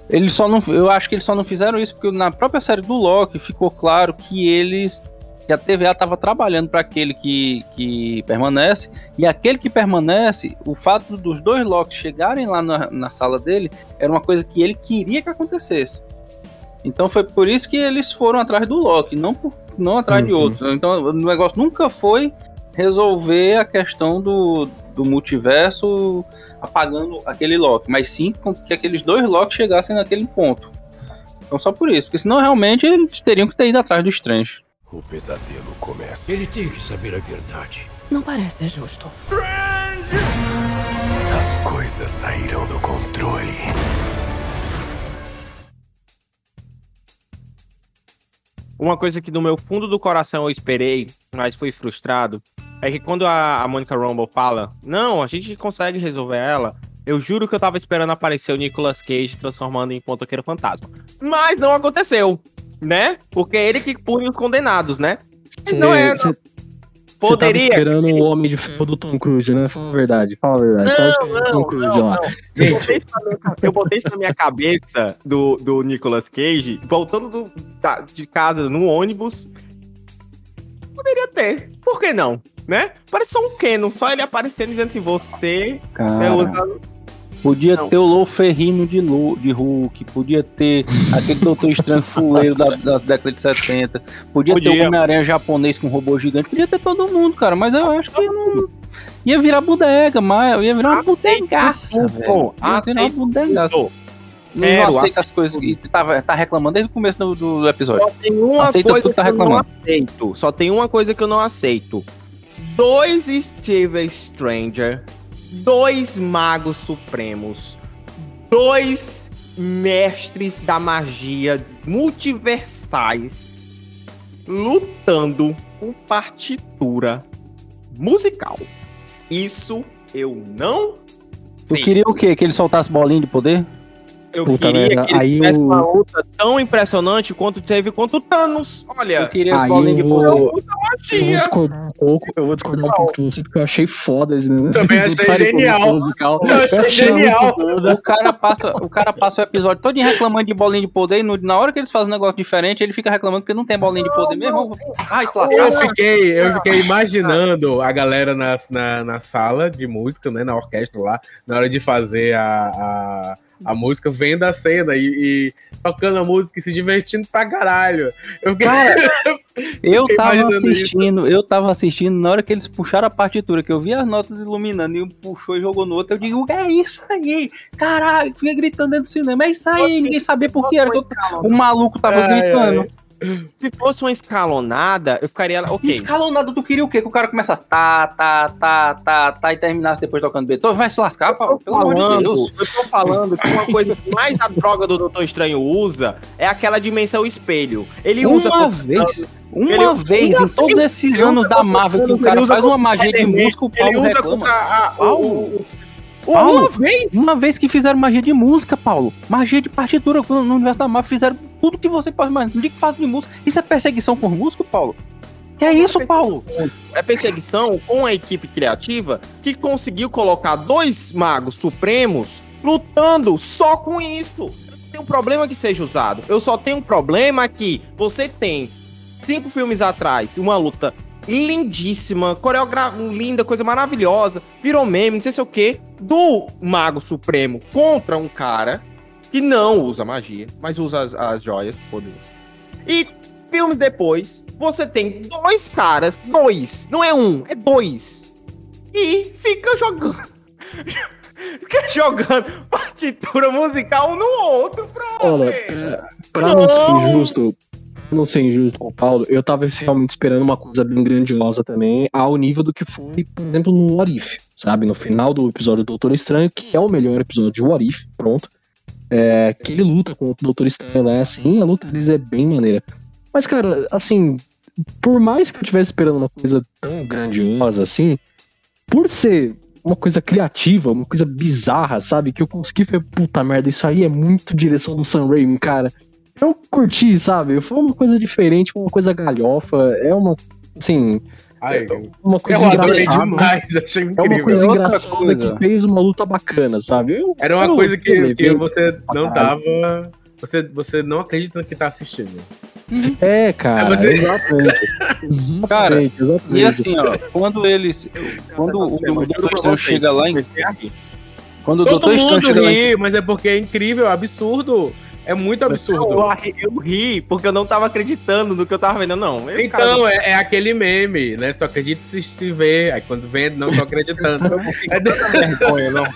eles só não, eu acho que eles só não fizeram isso porque na própria série do Loki ficou claro que eles que a TVA estava trabalhando para aquele que, que permanece e aquele que permanece, o fato dos dois Locks chegarem lá na, na sala dele era uma coisa que ele queria que acontecesse. Então foi por isso que eles foram atrás do Loki, não, por, não atrás uhum. de outros. Então o negócio nunca foi resolver a questão do, do multiverso apagando aquele Loki, mas sim que aqueles dois Locks chegassem naquele ponto. Então só por isso, porque senão realmente eles teriam que ter ido atrás do Strange. O pesadelo começa. Ele tem que saber a verdade. Não parece justo. As coisas saíram do controle. Uma coisa que do meu fundo do coração eu esperei, mas fui frustrado, é que quando a, a Monica Rumble fala, não, a gente consegue resolver ela, eu juro que eu tava esperando aparecer o Nicolas Cage transformando em pontoqueiro fantasma. Mas não aconteceu, né? Porque é ele que pune os condenados, né? Cê, não é. Cê, Poderia. Você tava esperando o Homem de Ferro do Tom Cruise, né? Fala a verdade, fala a verdade. Não, não, Tom Cruise não, lá. Não. Gente, eu botei isso na minha cabeça do, do Nicolas Cage, voltando do, da, de casa no ônibus. Poderia ter. Por que não? né? Parece só um Canon, só ele aparecendo dizendo assim, você Cara, Podia Não. ter o Lou Ferrino de, Lu, de Hulk, podia ter aquele Doutor Estranho fuleiro da, da década de 70, podia, ter Podia. o Homem-Aranha japonês com robô gigante, podia ter todo mundo, cara, mas eu acho que não. Ia virar bodega, mas ia virar uma bodegaça, tudo, velho. Ia virar uma Aceito bodegaça. tudo. Não Quero, aceita as coisas que tava, tá reclamando desde o começo do, do episódio. Só tem uma Aceita coisa tudo, tá que eu não reclamando. aceito. Só tem uma coisa que eu não aceito. Dois Steve Stranger, dois magos supremos, dois mestres da magia multiversais lutando com partitura musical. Isso eu não Tu sei. queria o quê? Que ele soltasse bolinha de poder? Eu Puta queria merda, que ele aí tivesse eu- uma luta tão impressionante quanto teve contra o Thanos. Olha, Eu queria Aí de eu poder. vou, eu vou magia. discordar um pouco, eu vou discordar um pouco de você, porque eu achei foda esse né? Também achei genial. musical. Eu achei genial. O cara, passa, o cara passa o episódio todo reclamando de bolinha de poder e no- na hora que eles fazem um negócio diferente, ele fica reclamando porque não tem bolinha de poder mesmo. Ai. Eu fiquei, eu fiquei imaginando a galera na, na, na sala de música, né? Na orquestra lá, na hora de fazer a, a, a música, vendo a cena e, e tocando a música e se divertindo pra caralho. Eu fiquei, Eu Fiquei tava assistindo, eu tava assistindo, na hora que eles puxaram a partitura, que eu vi as notas iluminando e um puxou e jogou no outro, eu digo, é isso aí, caralho, fiquei gritando dentro do cinema, é isso aí, ninguém sabia por que era que eu- o maluco tava Ai, gritando. Se fosse uma escalonada, eu ficaria. Ok. Escalonado, tu queria o quê? Que o cara começasse tá, tá, tá, tá, tá e terminasse depois tocando Beethoven? Vai se lascar, Paulo, pelo amor de Deus. eu tô falando que uma coisa que mais a droga do Doutor Estranho usa é aquela dimensão espelho. Ele usa. Uma vez, uma Ele- vez em todos esses anos da Marvel que o cara usa faz uma magia de música, o Ele Paulo usa contra a. Paulo. o- Paulo. Uma vez! Uma vez que fizeram magia de música, Paulo. Magia de partitura no universo da Marvel. Fizeram tudo que você pode imaginar. Não diga que faz de música. Isso é perseguição por músico, Paulo? Que é isso, Paulo? É perseguição com a equipe criativa que conseguiu colocar dois magos supremos lutando só com isso. Não tenho problema que seja usado. Eu só tenho um problema que você tem cinco filmes atrás uma luta lindíssima, coreografia linda, coisa maravilhosa, virou meme, não sei se é o que, do Mago Supremo contra um cara que não usa magia, mas usa as, as joias poder. E filmes depois, você tem dois caras, dois, não é um, é dois. E fica jogando. fica jogando partitura musical um no outro, pra Olha, pra, pra não ser injusto, pra não ser injusto com o Paulo, eu tava realmente esperando uma coisa bem grandiosa também, ao nível do que foi, por exemplo, no What If, sabe? No final do episódio do Doutor Estranho, que é o melhor episódio de What If, pronto. É, que ele luta com o Doutor Estranho, né? Assim, a luta deles é bem maneira. Mas, cara, assim, por mais que eu estivesse esperando uma coisa tão grandiosa assim, por ser uma coisa criativa, uma coisa bizarra, sabe? Que eu consegui ver, puta merda, isso aí é muito direção do Sam Raimi, cara. Eu curti, sabe? Foi uma coisa diferente, uma coisa galhofa, é uma, assim, Ai, uma eu coisa adorei engraçada. demais, achei É uma incrível. coisa outra engraçada coisa. que fez uma luta bacana, sabe? Eu- Era uma eu- coisa que, eu que você não caralho. tava. Você, você não acredita no que tá assistindo. É, cara, É, você- exatamente. exatamente, Cara, exatamente. E assim, ó, quando eles. Quando o, o Doutor Estranho chega lá em. Quando o Todo Doutor Estranho mundo chega lá em. ri, mas é porque é incrível, é absurdo. É muito absurdo. Eu, ri- eu ri porque eu não tava acreditando no que eu tava vendo, não. Esse cara Então, é, é aquele meme, né? Só acredita se se vê. Aí quando vê, não tô acreditando. É vergonha, não.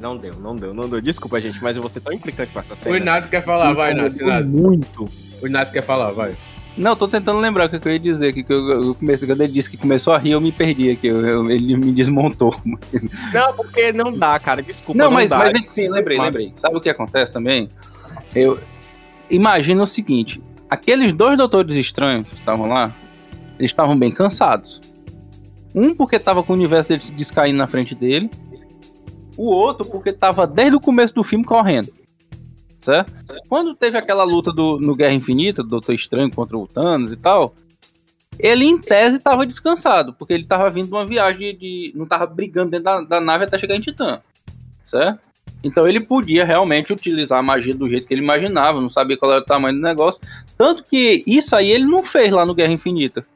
Não deu, não deu, não deu. Desculpa, gente, mas eu vou ser tão implicante com essa o cena. Inácio quer falar, vai, Inácio. Inácio. Muito. O Inácio quer falar, vai. Não, tô tentando lembrar o que eu ia dizer aqui. Que eu, eu comecei, quando ele disse que começou a rir, eu me perdi aqui. eu- eu- ele me desmontou. Não, porque não dá, cara. Desculpa, Não, não, mas, dá. mas sim, lembrei, lembrei. Sabe o que acontece também? Eu imagino o seguinte: aqueles dois doutores estranhos que estavam lá, eles estavam bem cansados. Um porque tava com o universo deles descaindo na frente dele, o outro porque tava desde o começo do filme correndo. Certo? Quando teve aquela luta do, no Guerra Infinita, do Doutor Estranho contra o Thanos e tal, ele em tese tava descansado, porque ele tava vindo de uma viagem de. não tava brigando dentro da, da nave até chegar em Titã certo? Então ele podia realmente utilizar a magia do jeito que ele imaginava, não sabia qual era o tamanho do negócio. Tanto que isso aí ele não fez lá no Guerra Infinita.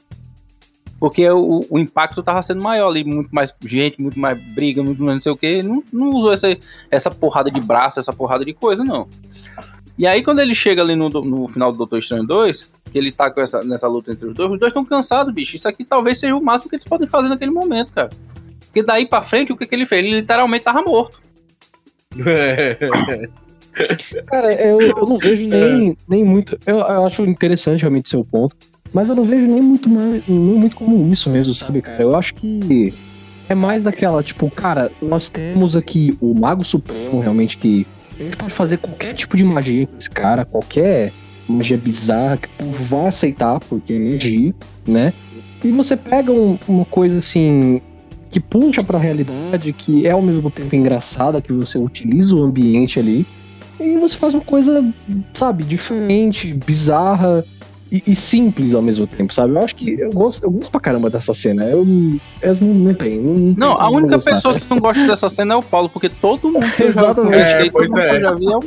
Porque o, o impacto tava sendo maior ali, muito mais gente, muito mais briga, muito mais não sei o que. Não, não usou essa, essa porrada de braço, essa porrada de coisa, não. E aí, quando ele chega ali no, no final do Doutor Estranho 2, que ele tá com essa, nessa luta entre os dois, os dois estão cansados, bicho. Isso aqui talvez seja o máximo que eles podem fazer naquele momento, cara. Porque daí pra frente, o que, que ele fez? Ele literalmente tava morto. Cara, eu, eu não vejo nem, nem muito. Eu, eu acho interessante realmente seu ponto. Mas eu não vejo nem muito mais, nem muito como isso mesmo, sabe, cara? Eu acho que é mais daquela, tipo, cara, nós temos aqui o Mago Supremo, realmente, que a gente pode fazer qualquer tipo de magia com esse cara, qualquer magia bizarra que o povo vai aceitar, porque é magia, né? E você pega um- uma coisa assim que puxa pra realidade, que é ao mesmo tempo engraçada, que você utiliza o ambiente ali, e você faz uma coisa, sabe, diferente, bizarra e, e simples ao mesmo tempo, sabe? Eu acho que eu gosto, eu gosto pra caramba dessa cena. Eu, eu não, não tem. Não, Não, a única gostar. pessoa que não gosta dessa cena é o Paulo, porque todo mundo que já Exatamente. conversei, É, pois todo mundo que é. já vi é o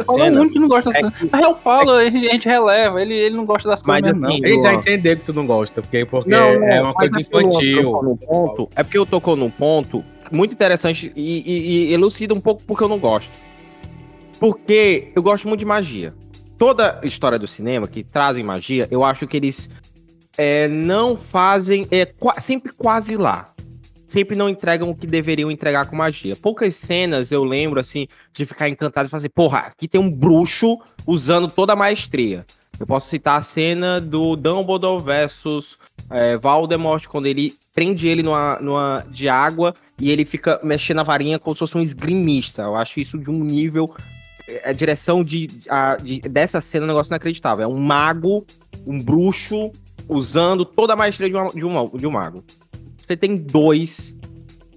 o Paulo é o único que não gosta dessa É cena. Mas é o Paulo, a gente, a gente releva, ele, ele não gosta das Mas coisas, mesmo, assim, não. Ele já entendeu que tu não gosta, porque, porque Não, é uma mas coisa é Luan infantil. num ponto, é porque eu tocou num ponto muito interessante e, e- e elucida um pouco porque eu não gosto. Porque eu gosto muito de magia. Toda história do cinema que trazem magia, eu acho que eles é, não fazem. É qua- sempre quase lá. Sempre não entregam o que deveriam entregar com magia. Poucas cenas eu lembro, assim, de ficar encantado e fazer, porra, aqui tem um bruxo usando toda a maestria. Eu posso citar a cena do Dumbledore versus é, Voldemort, quando ele prende ele numa, numa de água e ele fica mexendo a varinha como se fosse um esgrimista. Eu acho isso de um nível. A direção de, a- de- dessa cena é um negócio inacreditável. É um mago, um bruxo, usando toda a maestria de, uma- de um, de um mago. Você tem dois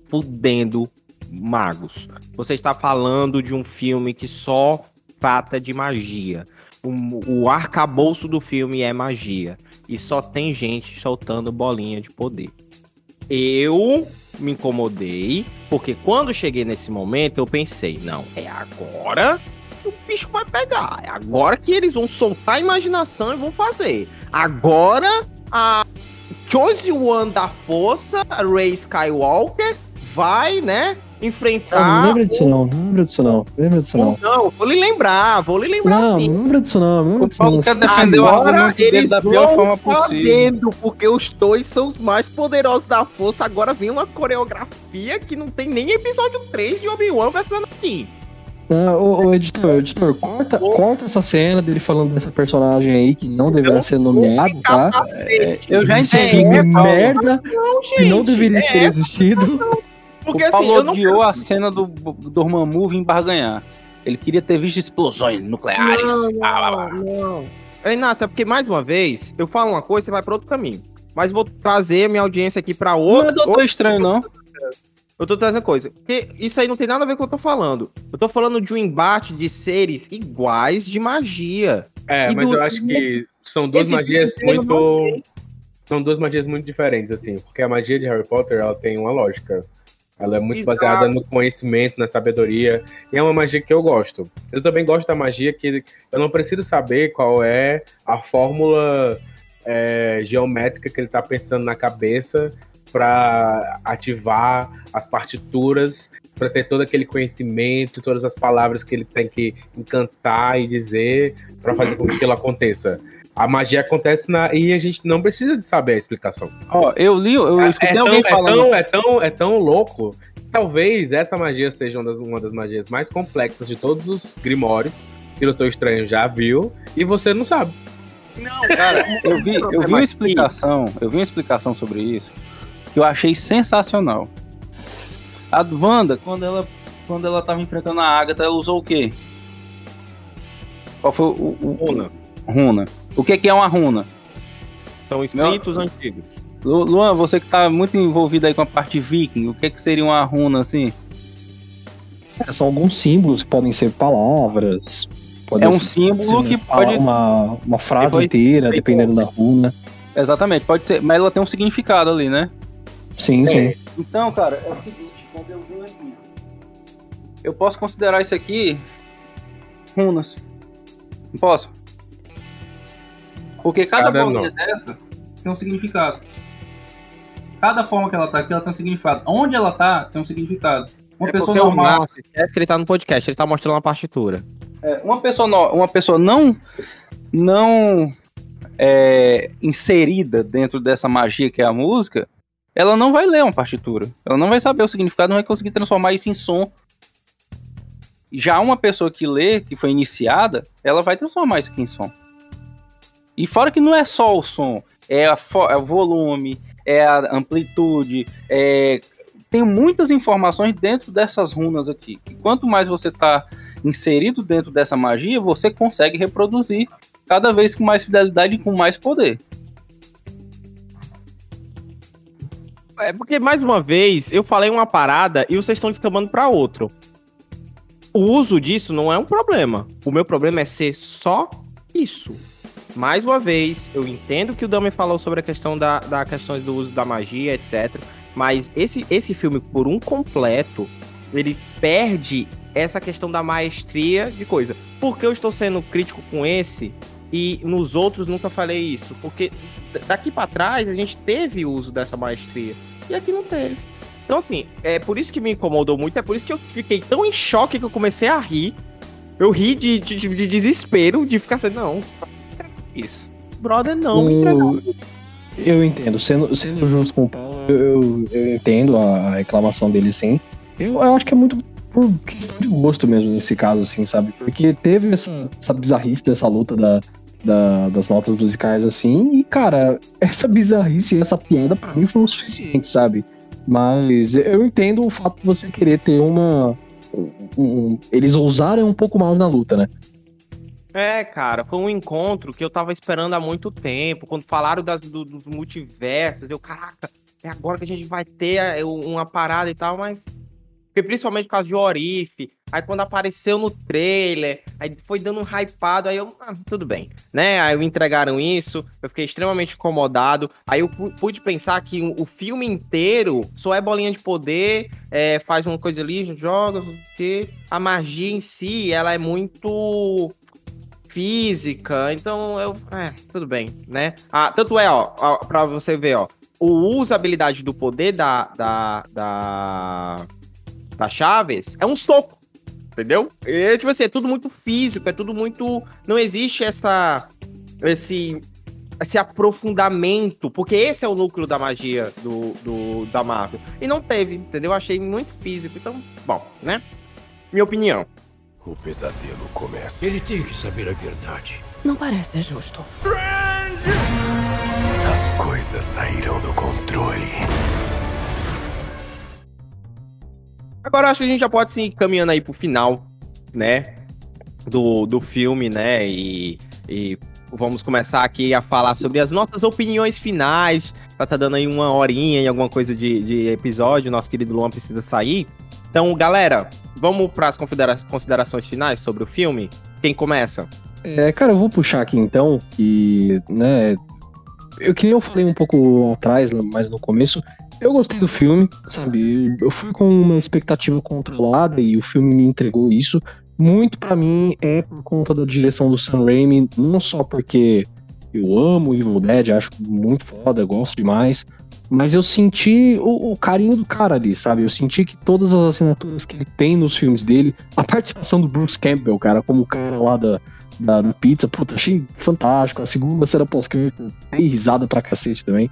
fudendo magos. Você está falando de um filme que só trata de magia. O, o arcabouço do filme é magia. E só tem gente soltando bolinha de poder. Eu me incomodei, porque quando cheguei nesse momento, eu pensei, não, é agora que o bicho vai pegar. É agora que eles vão soltar a imaginação e vão fazer. Agora a Chosen One da Força, a Rey Skywalker, vai, né, Ah, não enfrentar. lembra disso não, não lembra disso não, não lembra disso não. Não, vou lhe lembrar, vou lhe lembrar Não, sim. não lembra disso não, não lembra disso não. Quer defender Agora eles da pior vão forma possível. sabendo, porque os dois são os mais poderosos da força. Agora vem uma coreografia que não tem nem episódio 3 de Obi-Wan vs Anakin. Não, ô, ô, editor, editor, corta, corta essa cena dele falando dessa personagem aí que não deveria ser nomeado, tá? Capacete. Eu já é entendi. né, Paulo? merda Não, que não gente, deveria ter é, existido. Porque o Paulo assim, eu não odiou a cena do, do Dormammu vir barganhar. Ele queria ter visto explosões nucleares. Blá, blá, blá. não. É, Inácio, é porque mais uma vez, eu falo uma coisa, você vai pra outro caminho. Mas vou trazer a minha audiência aqui pra Não outro. é doutor estranho, não. Eu tô trazendo coisa. Porque isso aí não tem nada a ver com o que eu tô falando. Eu tô falando de um embate de seres iguais de magia. É, E mas do- eu acho que são duas Esse magias muito. São duas magias muito diferentes, assim. Porque a magia de Harry Potter ela tem uma lógica. Ela é muito Exato. baseada no conhecimento, na sabedoria. E é uma magia que eu gosto. Eu também gosto da magia que eu não preciso saber qual é a fórmula é, geométrica que ele tá pensando na cabeça para ativar as partituras, para ter todo aquele conhecimento, todas as palavras que ele tem que encantar e dizer para fazer com que aquilo aconteça. A magia acontece na, e a gente não precisa de saber a explicação. Ó, eu li, eu É, escutei é tão, alguém é, falando. tão, é, tão, é tão louco. Talvez essa magia seja uma das, uma das magias mais complexas de todos os grimórios que o Doutor Estranho já viu e você não sabe. Não, Cara, eu vi, eu vi uma explicação, eu vi uma explicação sobre isso que eu achei sensacional. A Wanda, quando ela, quando ela tava enfrentando a Agatha, ela usou o quê? Qual foi o, o, Runa. runa? O que que é uma runa? São escritos antigos. Lu- Luan, você que tá muito envolvido aí com a parte viking, o que que seria uma runa assim? É, São alguns símbolos, podem ser palavras. Podem É um ser- símbolo ser que pode Uma, uma frase Depois- inteira, depois- dependendo da runa. Exatamente, pode ser, mas ela tem um significado ali, né? Sim, sim. Então, cara, é o seguinte, quando eu venho aqui, eu posso considerar isso aqui runas. Não posso? Porque cada, Cada bolinha dessa tem um significado. cada forma que ela tá aqui, ela tem um significado. Onde ela tá, tem um significado. Uma É pessoa o normal. Márcio esquece que ele tá no podcast, ele tá mostrando a partitura. É, uma pessoa, no- uma pessoa não não é, inserida dentro dessa magia que é a música, ela não vai ler uma partitura. Ela não vai saber o significado, não vai conseguir transformar isso em som. Já uma pessoa que lê, que foi iniciada, ela vai transformar isso aqui em som. E fora que não é só o som, é, é o volume, é a amplitude, é... tem muitas informações dentro dessas runas aqui. E quanto mais você tá inserido dentro dessa magia, você consegue reproduzir cada vez com mais fidelidade e com mais poder. É porque, mais uma vez, eu falei uma parada e vocês estão descambando pra outro. O uso disso não é um problema. O meu problema é ser só isso. Mais uma vez, eu entendo que o Dami falou sobre a questão da, da questão do uso da magia, etc. Mas esse, esse filme, por um completo, ele perde essa questão da maestria de coisa. Por que eu estou sendo crítico com esse e nos outros nunca falei isso? Porque daqui pra trás a gente teve o uso dessa maestria e aqui não teve. Então, assim, é por isso que me incomodou muito, é por isso que eu fiquei tão em choque que eu comecei a rir. Eu ri de, de, de desespero, de ficar assim, não, isso. Brother, não, me entregou. Eu entendo, sendo, sendo justo com o Paulo, eu, eu, eu entendo a, a reclamação dele sim. Eu, eu acho que é muito por questão de gosto mesmo nesse caso, assim, sabe? Porque teve essa, essa bizarrice dessa luta da, da- das notas musicais, assim, e, cara, essa bizarrice e essa piada pra mim foi o suficiente, sabe? Mas eu entendo o fato de você querer ter uma. um- eles ousarem um pouco mais na luta, né? É, cara, foi um encontro que eu tava esperando há muito tempo. Quando falaram das, do- dos multiversos, eu, caraca, é agora que a gente vai ter é, uma parada e tal, mas. Porque principalmente por causa de Orif. Aí quando apareceu no trailer, aí foi dando um hypado, aí eu, ah, tudo bem, né? Aí me entregaram isso, eu fiquei extremamente incomodado. Aí eu pu- pude pensar que o, filme inteiro só é bolinha de poder, é, faz uma coisa ali, joga, porque a magia em si, ela é muito física, então eu. É, tudo bem, né? Ah, tanto é, ó, ó, pra você ver, ó. O usabilidade do poder da. da. da, da Chaves é um soco. Entendeu? É, tipo assim, é tudo muito físico, é tudo muito. Não existe essa. Esse. Esse aprofundamento, porque esse é o núcleo da magia do, do, da Marvel. E não teve, entendeu? Eu achei muito físico. Então, bom, né? Minha opinião. O pesadelo começa. Ele tem que saber a verdade. Não parece justo. As coisas saíram do controle. Agora acho que a gente já pode se caminhando aí pro final, né? Do, do filme, né? E, e vamos começar aqui a falar sobre as nossas opiniões finais. Já tá dando aí uma horinha e alguma coisa de, de episódio. Nosso querido Luan precisa sair. Então, galera, vamos para as considera considerações finais sobre o filme? Quem começa? É, cara, eu vou puxar aqui então, que, né, eu que nem eu falei um pouco atrás, mas no começo, eu gostei do filme, sabe? Eu fui com uma expectativa controlada e o filme me entregou isso. Muito pra mim é por conta da direção do Sam Raimi, não só porque eu amo Evil Dead, acho muito foda, gosto demais, mas eu senti o, o carinho do cara ali, sabe? Eu senti que todas as assinaturas que ele tem nos filmes dele, a participação do Bruce Campbell, cara, como o cara lá da, da, da pizza, puta, achei fantástico. A segunda cena pós-crédito, dei risada pra cacete também.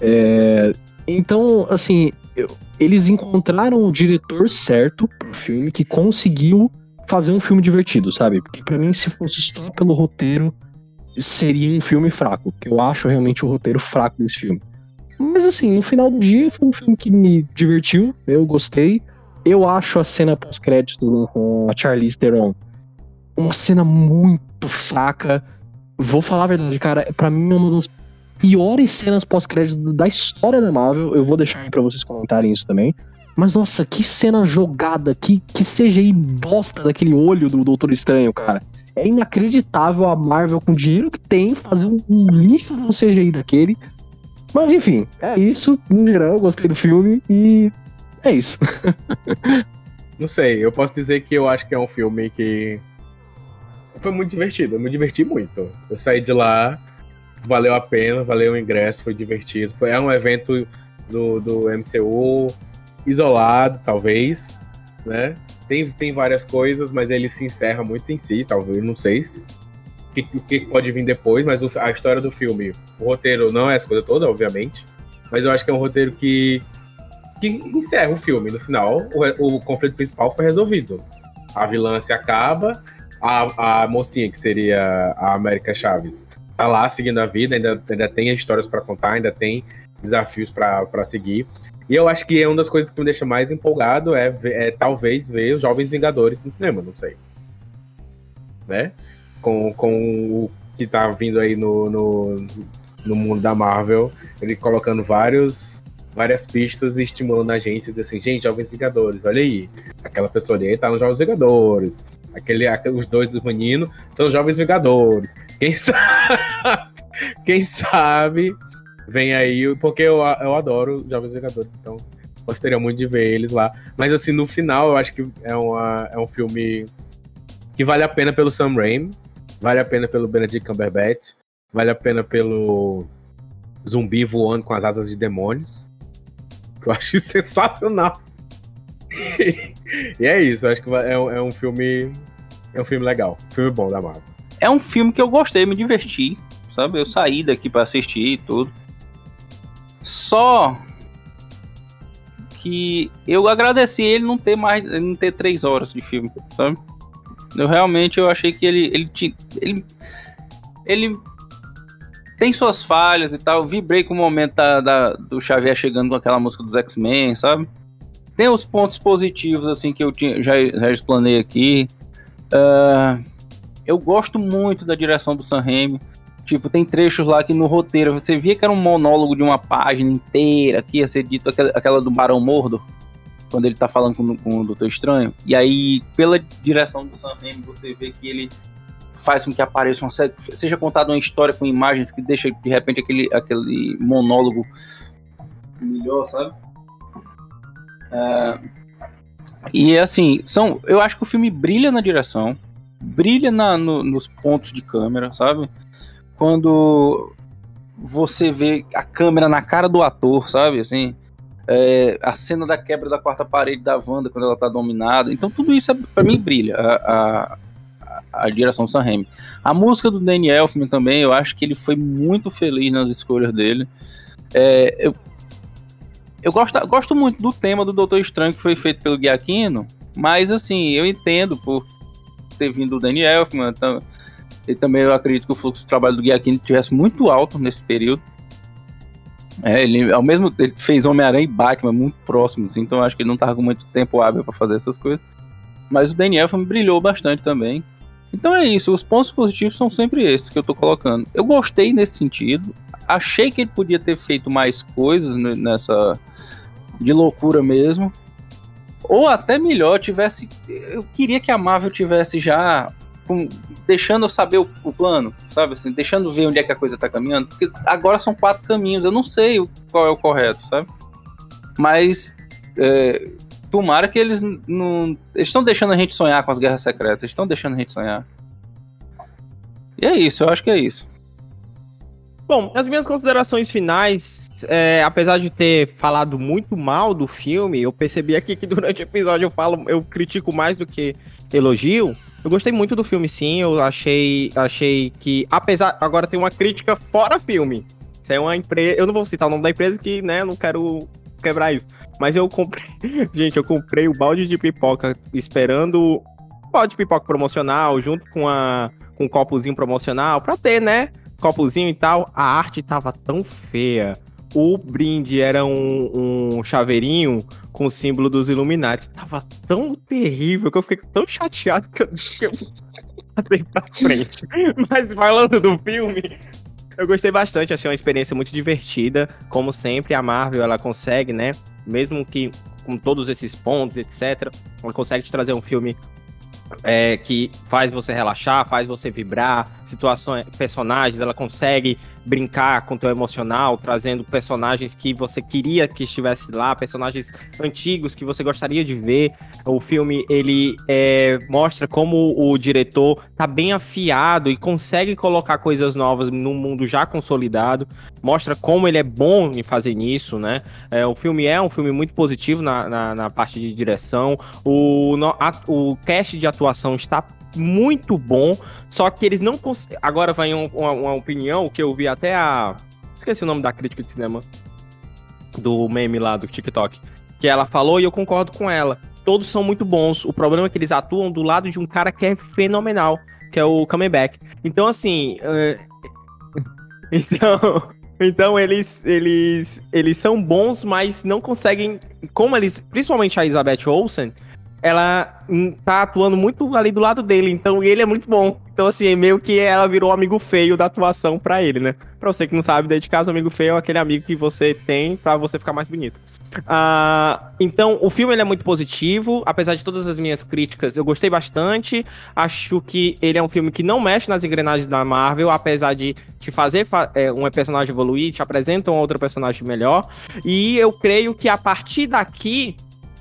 É, então, assim, eu- eles encontraram o diretor certo pro filme que conseguiu fazer um filme divertido, sabe? Porque pra mim, se fosse só pelo roteiro, seria um filme fraco. Porque eu acho realmente o roteiro fraco desse filme. Mas assim, no final do dia, foi um filme que me divertiu, eu gostei. Eu acho a cena pós-crédito com a Charlize Theron uma cena muito fraca. Vou falar a verdade, cara, pra mim é uma das piores cenas pós-crédito da história da Marvel. Eu vou deixar aí pra vocês comentarem isso também. Mas nossa, que cena jogada, que, que CGI bosta daquele olho do Doutor Estranho, cara. É inacreditável a Marvel, com o dinheiro que tem, fazer um, um lixo de um CGI daquele. Mas enfim, é isso. No geral, eu gostei do filme e é isso. Não sei, eu posso dizer que eu acho que é um filme que foi muito divertido. Eu me diverti muito. Eu saí de lá, valeu a pena, valeu o ingresso, foi divertido. Foi, é um evento do, do MCU, isolado, talvez, né? Tem, tem várias coisas, mas ele se encerra muito em si, talvez, não sei se. O que, que pode vir depois, mas a história do filme, o roteiro não é essa coisa toda, obviamente. Mas eu acho que é um roteiro que, que encerra o filme. No final, o, o conflito principal foi resolvido. A vilã se acaba, a, a mocinha, que seria a América Chaves, tá lá seguindo a vida, ainda, ainda tem histórias para contar, ainda tem desafios para seguir. E eu acho que é uma das coisas que me deixa mais empolgado é, é talvez ver os Jovens Vingadores no cinema, não sei. Né? Com, com o que tá vindo aí no, no, no mundo da Marvel, ele colocando vários várias pistas estimulando a gente, dizer assim, gente, Jovens Vingadores, olha aí, aquela pessoa ali tá nos Jovens Vingadores, aquele, os dois do menino são Jovens Vingadores, quem sabe, quem sabe vem aí, porque eu, eu adoro Jovens Vingadores, então gostaria muito de ver eles lá. Mas assim, no final, eu acho que é, uma, é um filme que vale a pena pelo Sam Raimi, vale a pena pelo Benedict Cumberbatch, vale a pena pelo zumbi voando com as asas de demônios, que eu acho sensacional. e é isso, eu acho que é, é um filme é um filme legal, filme bom da Marvel. É um filme que eu gostei, me diverti, sabe? Eu saí daqui para assistir e tudo. Só que eu agradeci ele não ter mais, não ter três horas de filme, sabe? Eu realmente eu achei que ele ele ele, ele tem suas falhas e tal. vibrei com o momento da, da, do Xavier chegando com aquela música dos X-Men, sabe? Tem os pontos positivos assim que eu tinha, já, já explanei aqui. Uh, eu gosto muito da direção do Sam Raimi. Tipo, tem trechos lá que no roteiro você via que era um monólogo de uma página inteira, que ia ser dito aquela, aquela do Barão Mordo, quando ele tá falando com, com o Doutor Estranho. E aí, pela direção do Sam Raimi, você vê que ele faz com que apareça uma seja contada uma história com imagens que deixa de repente aquele, aquele monólogo melhor, sabe? Uh, e assim, são, eu acho que o filme brilha na direção, brilha na, no, nos pontos de câmera, sabe? quando você vê a câmera na cara do ator, sabe? Assim, é, a cena da quebra da quarta parede da Wanda quando ela tá dominada. Então tudo isso é, para mim brilha. A, a, a, direção do Sam Raimi. A música do Danny Elfman também, eu acho que ele foi muito feliz nas escolhas dele. É, eu eu gosto, gosto muito do tema do Doutor Estranho que foi feito pelo Giacchino, mas assim, eu entendo por ter vindo o Danny Elfman, então, e também eu acredito que o fluxo de trabalho do Guiaquino tivesse muito alto nesse período. É, ele ao mesmo ele fez Homem-Aranha e Batman muito próximos, então eu acho que ele não tava com muito tempo hábil para fazer essas coisas. Mas o Daniel brilhou bastante também. Então é isso, os pontos positivos são sempre esses que eu tô colocando. Eu gostei nesse sentido, achei que ele podia ter feito mais coisas nessa de loucura mesmo. Ou até melhor, tivesse. Eu queria que a Marvel tivesse já com, deixando eu saber o, o, plano, sabe? Assim, deixando ver onde é que a coisa tá caminhando. Porque agora são quatro caminhos, eu não sei qual é o correto, sabe? Mas é, tomara que eles não. Eles estão deixando a gente sonhar com as guerras secretas, estão deixando a gente sonhar. E é isso, eu acho que é isso. Bom, as minhas considerações finais, é, apesar de ter falado muito mal do filme, eu percebi aqui que durante o episódio eu falo, eu critico mais do que elogio. Eu gostei muito do filme, sim. Eu achei, achei que, apesar. Agora tem uma crítica fora filme. Isso é uma empresa. Eu não vou citar o nome da empresa que, né, eu não quero quebrar isso. Mas eu comprei. Gente, eu comprei o balde de pipoca esperando. Balde de pipoca promocional, junto com, a, com um copozinho promocional, pra ter, né? Copozinho e tal. A arte tava tão feia o brinde era um, um chaveirinho com o símbolo dos Illuminati. Tava tão terrível que eu fiquei tão chateado que eu, que eu passei pra frente. Mas falando do filme, eu gostei bastante, achei uma experiência muito divertida. Como sempre, a Marvel ela consegue, né? Mesmo que com todos esses pontos, etc., ela consegue te trazer um filme é, que faz você relaxar, faz você vibrar. situações, personagens, ela consegue brincar com o teu emocional, trazendo personagens que você queria que estivesse lá, personagens antigos que você gostaria de ver. O filme ele é, mostra como o diretor tá bem afiado e consegue colocar coisas novas num mundo já consolidado. Mostra como ele é bom em fazer nisso, né? É, o filme é um filme muito positivo na, na, na parte de direção. O, no, a, o cast de atuação está muito bom, só que eles não conseguem. Agora vai um, uma, uma, opinião que eu vi até a. Esqueci o nome da crítica de cinema. Do meme lá do TikTok. Que ela falou e eu concordo com ela. Todos são muito bons. O problema é que eles atuam do lado de um cara que é fenomenal, que é o Comeback. Então, assim. Uh... então. Então eles, eles, eles são bons, mas não conseguem. Como eles. Principalmente a Elizabeth Olsen, ela tá atuando muito ali do lado dele, então ele é muito bom. Então, assim, meio que ela virou amigo feio da atuação pra ele, né? Pra você que não sabe, dentro de casa, amigo feio é aquele amigo que você tem pra você ficar mais bonito. Uh, então, o filme ele é muito positivo, apesar de todas as minhas críticas, eu gostei bastante. Acho que ele é um filme que não mexe nas engrenagens da Marvel, apesar de te fazer fa é, um personagem evoluir, te apresenta um outro personagem melhor. E eu creio que a partir daqui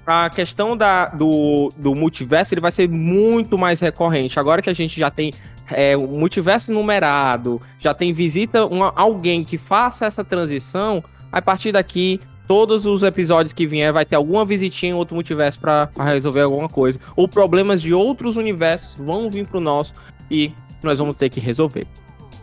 a questão da, do, do multiverso ele vai ser muito mais recorrente. Agora que a gente já tem é, um multiverso numerado, já tem visita uma, alguém que faça essa transição, a partir daqui, todos os episódios que vier vai ter alguma visitinha em outro multiverso para resolver alguma coisa. Ou problemas de outros universos vão vir pro nosso e nós vamos ter que resolver.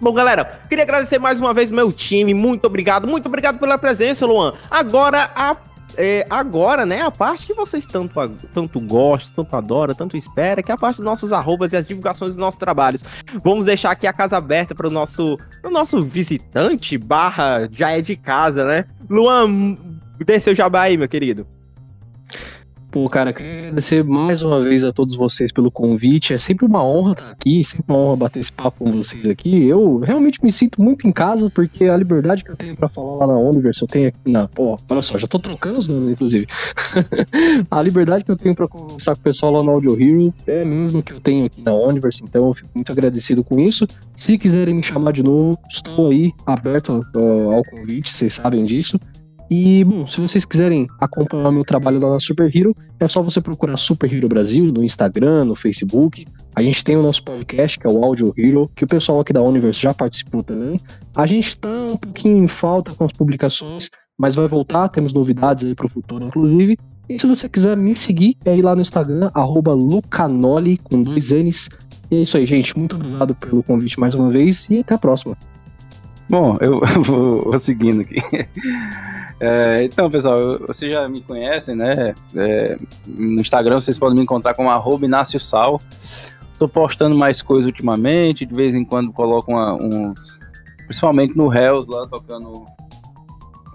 Bom, galera, queria agradecer mais uma vez meu time. Muito obrigado, muito obrigado pela presença, Luan. Agora a é, agora, né, a parte que vocês tanto, tanto gostam, tanto adoram, tanto espera, que é a parte dos nossos arrobas e as divulgações dos nossos trabalhos. Vamos deixar aqui a casa aberta para o nosso, nosso visitante, barra, já é de casa, né? Luan, dê seu jabá aí, meu querido. Pô, cara, quero agradecer mais uma vez a todos vocês pelo convite. É sempre uma honra estar aqui, sempre uma honra bater esse papo com vocês aqui. Eu realmente me sinto muito em casa, porque a liberdade que eu tenho para falar lá na Universe, eu tenho aqui na. Pô, olha só, já tô trocando os nomes, inclusive. a liberdade que eu tenho para conversar com o pessoal lá no Audio Hero é mesmo que eu tenho aqui na Universe, então eu fico muito agradecido com isso. Se quiserem me chamar de novo, estou aí aberto ao convite, vocês sabem disso. E, bom, se vocês quiserem acompanhar meu trabalho lá na Super Hero, é só você procurar Super Hero Brasil no Instagram, no Facebook. A gente tem o nosso podcast, que é o Audio Hero, que o pessoal aqui da Universe já participou também. A gente tá um pouquinho em falta com as publicações, mas vai voltar, temos novidades aí pro futuro, inclusive. E se você quiser me seguir, é ir lá no Instagram, Lucanoli, com dois N's. E é isso aí, gente. Muito obrigado pelo convite mais uma vez e até a próxima. Bom, eu vou, vou seguindo aqui. É, então, pessoal, vocês já me conhecem, né? É, no Instagram vocês podem me encontrar como arroba Inácio Sal. Tô postando mais coisas ultimamente, de vez em quando coloco uma, uns. Principalmente no Hells, lá tocando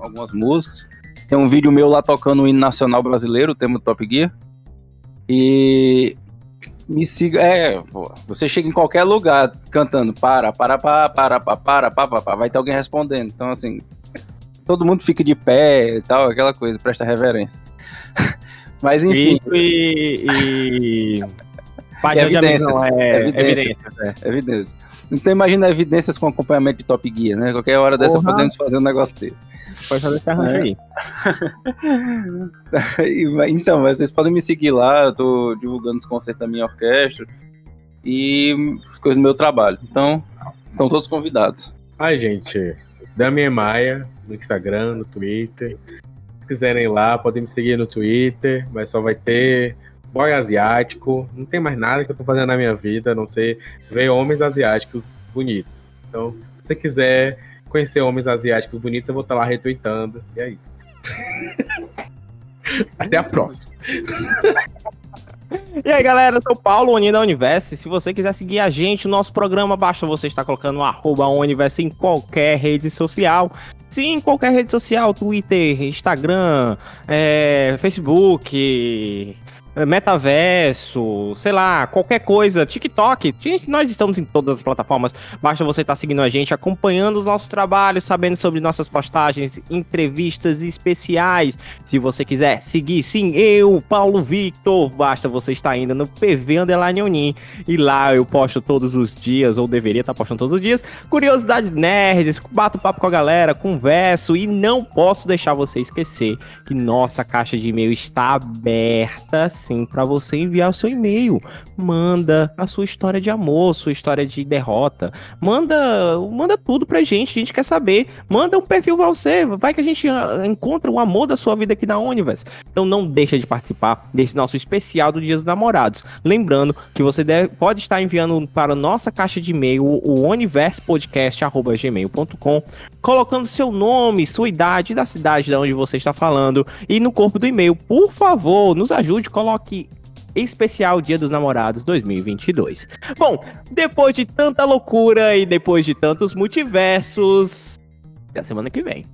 algumas músicas. Tem um vídeo meu lá tocando o hino nacional brasileiro, o tema do Top Gear. E me siga. É, você chega em qualquer lugar cantando para, para, para, para, para, para, para, para, vai ter alguém respondendo. Então, assim, todo mundo fica de pé e tal, aquela coisa, presta reverência. Mas enfim. E. e... e evidências, não, é evidências, é, evidências. Então imagina evidências com acompanhamento de Top Gear, né? Qualquer hora dessa Porra. podemos fazer um negócio desse. Pode fazer esse arranjo é. aí. então, vocês podem me seguir lá, eu tô divulgando os concertos da minha orquestra e as coisas do meu trabalho. Então, estão todos convidados. Ai, gente, Dami Maia, no Instagram, no Twitter. Se quiserem ir lá, podem me seguir no Twitter, mas só vai ter boy asiático. Não tem mais nada que eu tô fazendo na minha vida, a não ser ver homens asiáticos bonitos. Então, se você quiser conhecer homens asiáticos bonitos, eu vou estar lá retweetando. E é isso. Até a próxima. E aí, galera, eu sou o Paulo, Oni da Universe. Se você quiser seguir a gente, o nosso programa, basta você estar colocando o arroba Universe em qualquer rede social. Sim, em qualquer rede social, Twitter, Instagram, é, Facebook, metaverso, sei lá, qualquer coisa, TikTok. Gente, nós estamos em todas as plataformas. Basta você estar tá seguindo a gente, acompanhando os nossos trabalhos, sabendo sobre nossas postagens, entrevistas especiais. Se você quiser seguir, sim, eu, Paulo Victor, basta você estar indo no PV Underline Unim. E lá eu posto todos os dias, ou deveria estar postando todos os dias, curiosidades nerds, bato papo com a galera, converso e não posso deixar você esquecer que nossa caixa de e-mail está aberta sim para você enviar o seu e-mail. Manda a sua história de amor, sua história de derrota. Manda, manda tudo pra gente, a gente quer saber. Manda um perfil pra você, vai que a gente ah, encontra o amor da sua vida aqui na Universe. Então não deixa de participar desse nosso especial do Dia dos Namorados. Lembrando que você deve, pode estar enviando para a nossa caixa de e-mail o universepodcast@gmail.com, colocando seu nome, sua idade, da cidade de onde você está falando e no corpo do e-mail, por favor, nos ajude, coloque especial Dia dos Namorados 2022. Bom, depois de tanta loucura e depois de tantos multiversos, até semana que vem.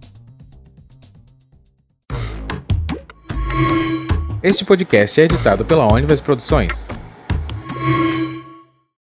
Este podcast é editado pela Onivers Produções.